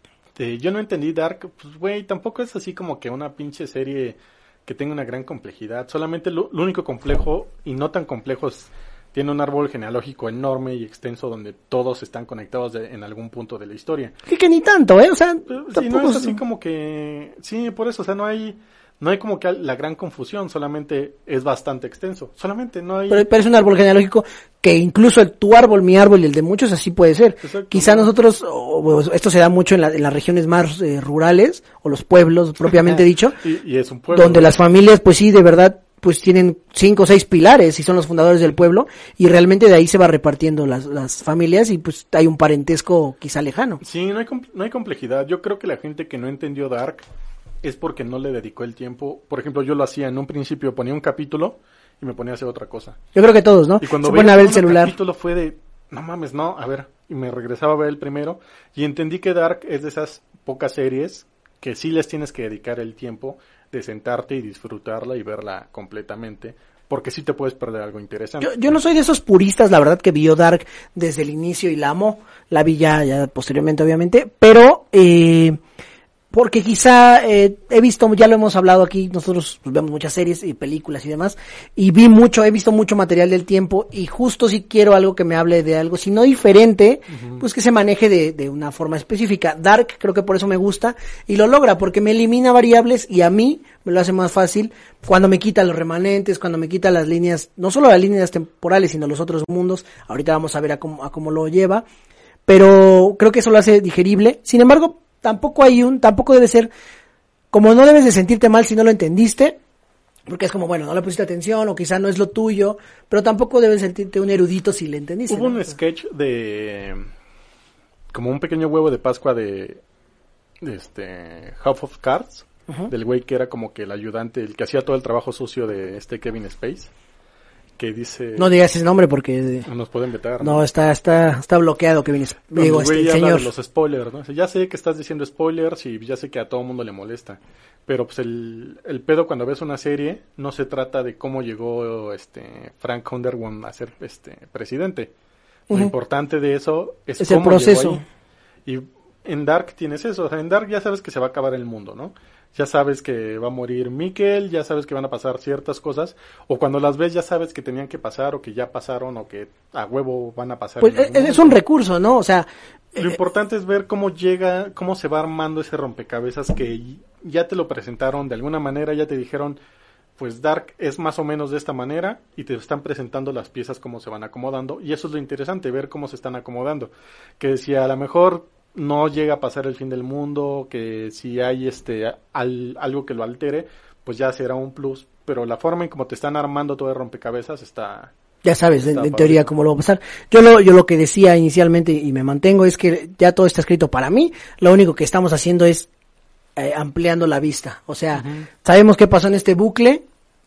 yo no entendí Dark, pues güey, tampoco es así como que una pinche serie que tenga una gran complejidad. Solamente lo, lo único complejo y no tan complejo es tiene un árbol genealógico enorme y extenso donde todos están conectados de- en algún punto de la historia. Que, que ni tanto, ¿eh? O sea, Pero, sí, tampoco no es así como que... Sí, por eso, o sea, no hay... No hay como que la gran confusión, solamente es bastante extenso. Solamente no hay... Pero, pero es un árbol genealógico que incluso el, tu árbol, mi árbol y el de muchos así puede ser. Exacto. Quizá nosotros, o- o esto se da mucho en, la- en las regiones más eh, rurales o los pueblos propiamente dicho, y, y es un pueblo. donde las familias pues sí de verdad pues tienen cinco o seis pilares y son los fundadores del pueblo y realmente de ahí se va repartiendo las, las familias y pues hay un parentesco quizá lejano. Sí, no hay, no hay complejidad. Yo creo que la gente que no entendió Dark es porque no le dedicó el tiempo. Por ejemplo, yo lo hacía en un principio, ponía un capítulo y me ponía a hacer otra cosa. Yo creo que todos, ¿no? Y cuando se a ver el celular. capítulo fue de, no mames, no, a ver, y me regresaba a ver el primero y entendí que Dark es de esas pocas series que sí les tienes que dedicar el tiempo sentarte y disfrutarla y verla completamente, porque sí te puedes perder algo interesante. Yo, yo no soy de esos puristas, la verdad, que vio Dark desde el inicio y la amo. La vi ya, ya posteriormente, obviamente. Pero, eh, porque quizá eh, he visto, ya lo hemos hablado aquí, nosotros pues, vemos muchas series y películas y demás, y vi mucho, he visto mucho material del tiempo, y justo si quiero algo que me hable de algo, si no diferente, pues que se maneje de, de una forma específica. Dark creo que por eso me gusta, y lo logra, porque me elimina variables y a mí me lo hace más fácil cuando me quita los remanentes, cuando me quita las líneas, no solo las líneas temporales, sino los otros mundos. Ahorita vamos a ver a cómo, a cómo lo lleva, pero creo que eso lo hace digerible. Sin embargo, tampoco hay un, tampoco debe ser, como no debes de sentirte mal si no lo entendiste, porque es como, bueno, no le pusiste atención o quizá no es lo tuyo, pero tampoco debes sentirte un erudito si le entendiste. Hubo ¿no? un sketch de como un pequeño huevo de Pascua de, de este House of Cards, del güey que era como que el ayudante, el que hacía todo el trabajo sucio de este Kevin Space, que dice No digas ese nombre porque eh, nos pueden vetar. no está está está bloqueado que vienes digo el este el señor. de los spoilers, ¿no? Ya sé que estás diciendo spoilers y ya sé que a todo mundo le molesta. Pero pues el, el pedo cuando ves una serie no se trata de cómo llegó este Frank Underwood a ser este presidente. Lo importante de eso es, Es el cómo llegó proceso. ahí. Y en Dark tienes eso. O sea, en Dark ya sabes que se va a acabar el mundo, ¿no? Ya sabes que va a morir Mikkel, ya sabes que van a pasar ciertas cosas. O cuando las ves ya sabes que tenían que pasar o que ya pasaron o que a huevo van a pasar. Pues es, un recurso, ¿no? O sea, Lo importante es ver cómo llega, cómo se va armando ese rompecabezas que ya te lo presentaron de alguna manera, ya te dijeron, pues Dark es más o menos de esta manera y te están presentando las piezas cómo se van acomodando y eso es lo interesante, ver cómo se están acomodando. Que si a lo mejor no llega a pasar el fin del mundo, que si hay este al- algo que lo altere, pues ya será un plus, pero la forma en cómo te están armando todo el rompecabezas está ya sabes, en, Está en teoría cómo lo va a pasar. Yo lo, yo lo que decía inicialmente y me mantengo es que ya todo está escrito para mí. Lo único que estamos haciendo es eh, ampliando la vista. O sea, sabemos qué pasó en este bucle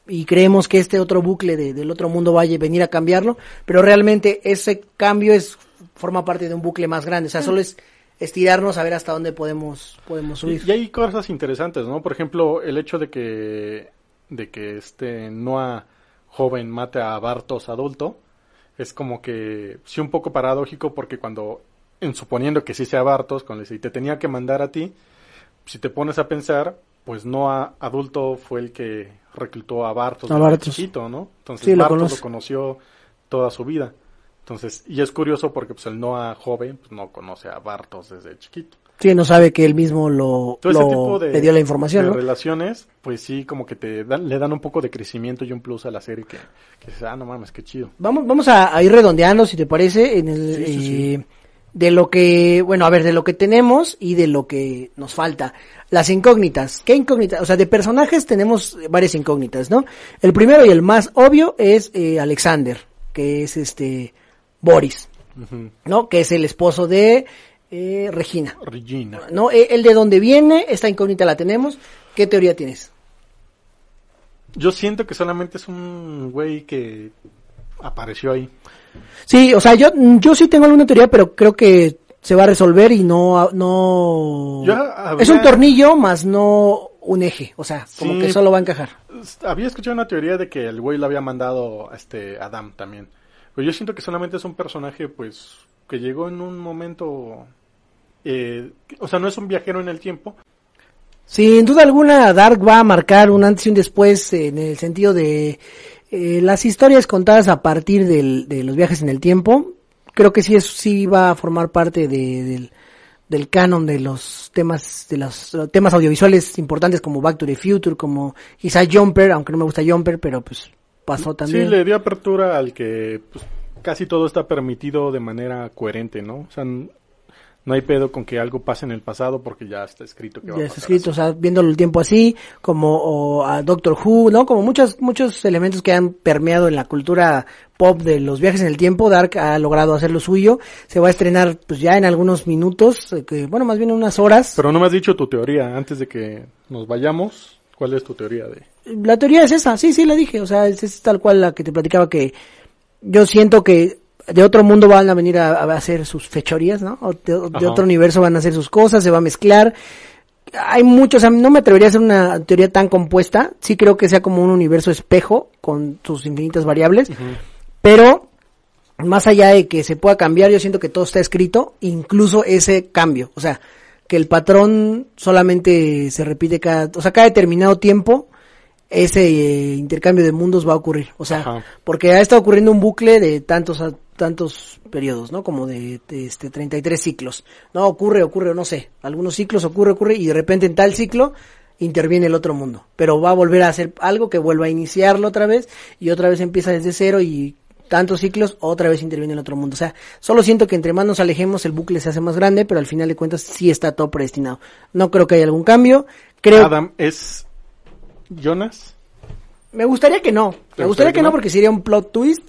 y creemos que este otro bucle de- del otro mundo vaya a venir a cambiarlo, pero realmente ese cambio es forma parte de un bucle más grande. O sea, solo es estirarnos a ver hasta dónde podemos podemos subir. Y, y hay cosas interesantes, ¿no? Por ejemplo, el hecho de que de que este Noah joven mate a Bartos adulto es como que sí un poco paradójico porque cuando en suponiendo que sí sea Bartos con y te tenía que mandar a ti, si te pones a pensar, pues Noah adulto fue el que reclutó a Bartos A Bartos. chiquito, ¿no? Entonces Sí, Bartos lo conoció toda su vida. Entonces, y es curioso porque pues el Noah joven pues, no conoce a Bartos desde chiquito. Sí, no sabe que él mismo lo, Todo lo- tipo de, le dio la información, de ¿no? relaciones, pues sí, como que te dan, le dan un poco de crecimiento y un plus a la serie que, que ah, no mames, qué chido. Vamos, vamos a, a ir redondeando, si te parece, en el, Sí, sí, sí. eh, de lo que, bueno, a ver, de lo que tenemos y de lo que nos falta. Las incógnitas. ¿Qué incógnitas? O sea, de personajes tenemos varias incógnitas, ¿no? El primero y el más obvio es eh, Alexander, que es este Boris. ¿no? Que es el esposo de eh, Regina. Regina. ¿No? Eh, El de dónde viene, esta incógnita la tenemos. ¿Qué teoría tienes? Yo siento que solamente es un güey que apareció ahí. Sí, o sea, yo, yo sí tengo alguna teoría, pero creo que se va a resolver y no, no, Yo es un tornillo más no un eje, o sea, como Sí. que solo va a encajar. Había escuchado una teoría de que el güey lo había mandado a este Adam también. Pero yo siento que solamente es un personaje, pues, que llegó en un momento... eh, o sea, no es un viajero en el tiempo, Sin duda alguna, Dark va a marcar un antes y un después en el sentido de eh, las historias contadas a partir del, de los viajes en el tiempo. Creo que sí, eso sí va a formar parte de, del, del canon de los temas de los temas audiovisuales importantes como Back to the Future, como quizá Jumper, aunque no me gusta Jumper, pero pues pasó también. Sí, le dio apertura al que pues, casi todo está permitido de manera coherente, ¿no? O sea, no hay pedo con que algo pase en el pasado porque ya está escrito que va ya está escrito, o sea, viéndolo el tiempo así, como o a Doctor Who, ¿no? Como muchos muchos elementos que han permeado en la cultura pop de los viajes en el tiempo, Dark ha logrado hacer lo suyo. Se va a estrenar pues ya en algunos minutos, eh, que bueno, más bien unas horas. Pero no me has dicho tu teoría antes de que nos vayamos. ¿Cuál es tu teoría de? La teoría es esa, sí, sí, la dije, o sea, es, es tal cual la que te platicaba que yo siento que de otro mundo van a venir a, hacer sus fechorías, ¿no? O de, otro universo van a hacer sus cosas, se va a mezclar. Hay muchos, no me atrevería a hacer una teoría tan compuesta. Sí creo que sea como un universo espejo con sus infinitas variables. Pero más allá de que se pueda cambiar, yo siento que todo está escrito, incluso ese cambio. O sea, que el patrón solamente se repite cada, o sea, cada determinado tiempo ese eh, intercambio de mundos va a ocurrir. O sea, porque ha estado ocurriendo un bucle de tantos tantos periodos, ¿no? Como de, de, este 33 ciclos. No ocurre, ocurre, no sé. Algunos ciclos ocurre, ocurre y de repente en tal ciclo interviene el otro mundo. Pero va a volver a hacer algo que vuelva a iniciarlo otra vez y otra vez empieza desde cero y tantos ciclos, otra vez interviene el otro mundo. O sea, solo siento que entre más nos alejemos el bucle se hace más grande, pero al final de cuentas sí está todo predestinado. No creo que haya algún cambio. Creo Adam es Jonas? Me gustaría que no. Me gustaría que, no? porque sería un plot twist,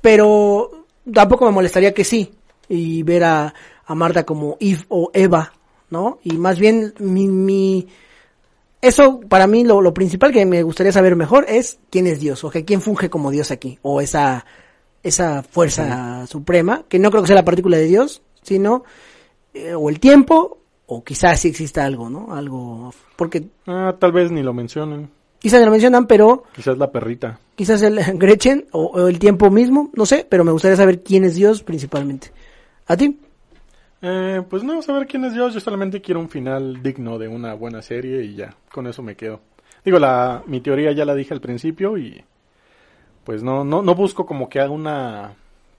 pero tampoco me molestaría que sí. Y ver a, a Marta como Eve o Eva, ¿no? Y más bien mi, mi eso para mí lo, lo, principal que me gustaría saber mejor es quién es Dios, o que quién funge como Dios aquí, o esa, esa fuerza suprema, que no creo que sea la partícula de Dios, sino eh, o el tiempo o quizás sí exista algo, ¿no? Algo, porque... Ah, tal vez ni lo mencionen. Quizás ni lo mencionan, pero... Quizás la perrita. Quizás el Gretchen o, el tiempo mismo, no sé, pero me gustaría saber quién es Dios principalmente. ¿A ti? Eh, pues no, saber quién es Dios, yo solamente quiero un final digno de una buena serie y ya, con eso me quedo. Digo, la, mi teoría ya la dije al principio y pues no, no, no busco como que haga una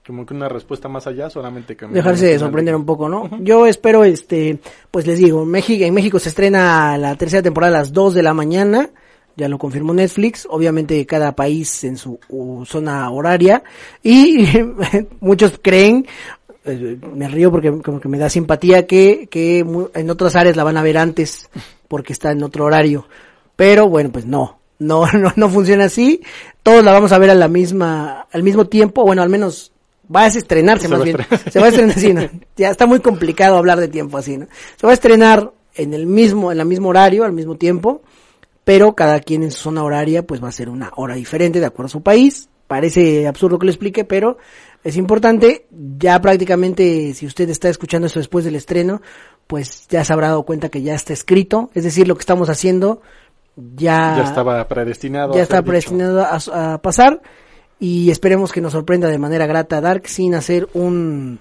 como que una respuesta más allá, solamente que dejarse sorprender un poco, ¿no? Yo espero, este, pues les digo, México, en México se estrena la tercera temporada a las 2 de la mañana, ya lo confirmó Netflix, obviamente cada país en su zona horaria, y muchos creen, eh, me río porque como que me da simpatía que, que en otras áreas la van a ver antes, porque está en otro horario, pero bueno, pues no, no, no, no funciona así. Todos la vamos a ver a la misma, al mismo tiempo, bueno, al menos va a estrenarse más bien. Se va a estrenar así, ¿no? Ya está muy complicado hablar de tiempo así, ¿no? Se va a estrenar en el mismo, en el mismo horario, al mismo tiempo, pero cada quien en su zona horaria, pues va a ser una hora diferente de acuerdo a su país. Parece absurdo que lo explique, pero es importante. Ya prácticamente, si usted está escuchando esto después del estreno, pues ya se habrá dado cuenta que ya está escrito. Es decir, lo que estamos haciendo ya... Ya estaba predestinado. Ya está predestinado a, a pasar y esperemos que nos sorprenda de manera grata Dark sin hacer un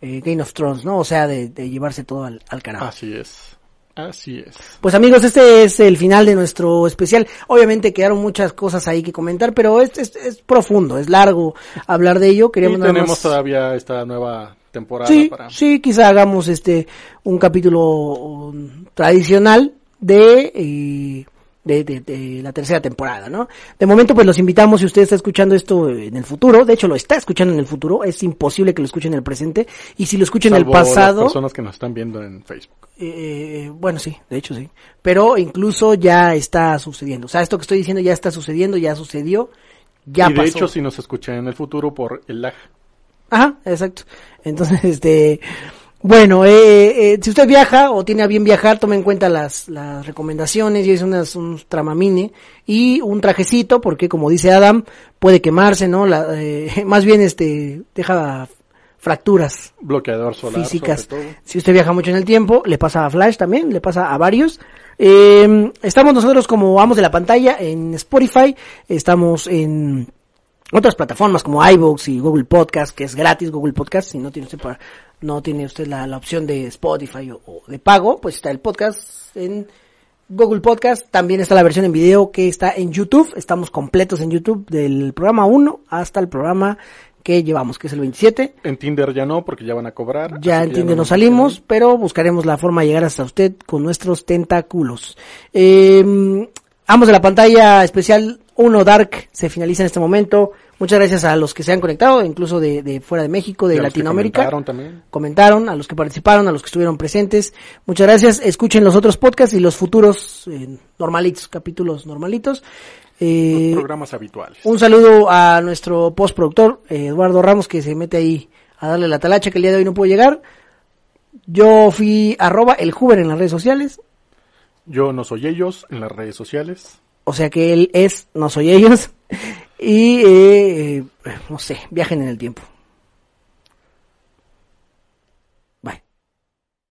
eh, Game of Thrones, ¿no? O sea, de, llevarse todo al, al carajo. Así es. Así es. Pues amigos, este es el final de nuestro especial. Obviamente quedaron muchas cosas ahí que comentar, pero es, es, profundo, es largo hablar de ello. Queremos y tenemos todavía esta nueva temporada sí, para... Sí, quizá hagamos este un capítulo um, tradicional de... Eh, de, de, la tercera temporada, ¿no? De momento, pues los invitamos, si usted está escuchando esto en el futuro, de hecho lo está escuchando en el futuro, es imposible que lo escuchen en el presente, y si lo escuchen en el pasado... Las personas que nos están viendo en Facebook. Eh, bueno, sí, de hecho sí. Pero incluso ya está sucediendo. O sea, esto que estoy diciendo ya está sucediendo, ya sucedió, ya y de hecho, si nos escuchan en el futuro por el lag. Ajá, exacto. Entonces, este... Bueno, eh, eh, si usted viaja o tiene a bien viajar, tome en cuenta las, las recomendaciones y es unas, un tramamine y un trajecito, porque como dice Adam, puede quemarse, ¿no? La, eh, más bien este, deja fracturas bloqueador solar físicas. Si usted viaja mucho en el tiempo, le pasa a Flash también, le pasa a varios. Eh, estamos nosotros como vamos de la pantalla en Spotify, estamos en otras plataformas como iVoox y Google Podcast, que es gratis Google Podcast, si no tiene usted para no tiene usted la, la opción de Spotify o, de pago, pues está el podcast en Google Podcast, también está la versión en video que está en YouTube. Estamos completos en YouTube del programa 1 hasta el programa que llevamos, que es el 27. En Tinder ya no, porque ya van a cobrar. Ya en Tinder no salimos, pero buscaremos la forma de llegar hasta usted con nuestros tentáculos. Eh, ambos de la pantalla especial 1 Dark se finaliza en este momento. Muchas gracias a los que se han conectado, incluso de, de fuera de México, de Latinoamérica. comentaron también. Comentaron, a los que participaron, a los que estuvieron presentes. Muchas gracias. Escuchen los otros podcasts y los futuros eh, normalitos, capítulos normalitos. Eh, programas habituales. Un saludo a nuestro postproductor, eh, Eduardo Ramos, que se mete ahí a darle la talacha que el día de hoy no pudo llegar. Yo fui arroba el Juber en las redes sociales. Yo no soy ellos en las redes sociales. O sea que él es no soy ellos. Y, eh, no sé, viajen en el tiempo.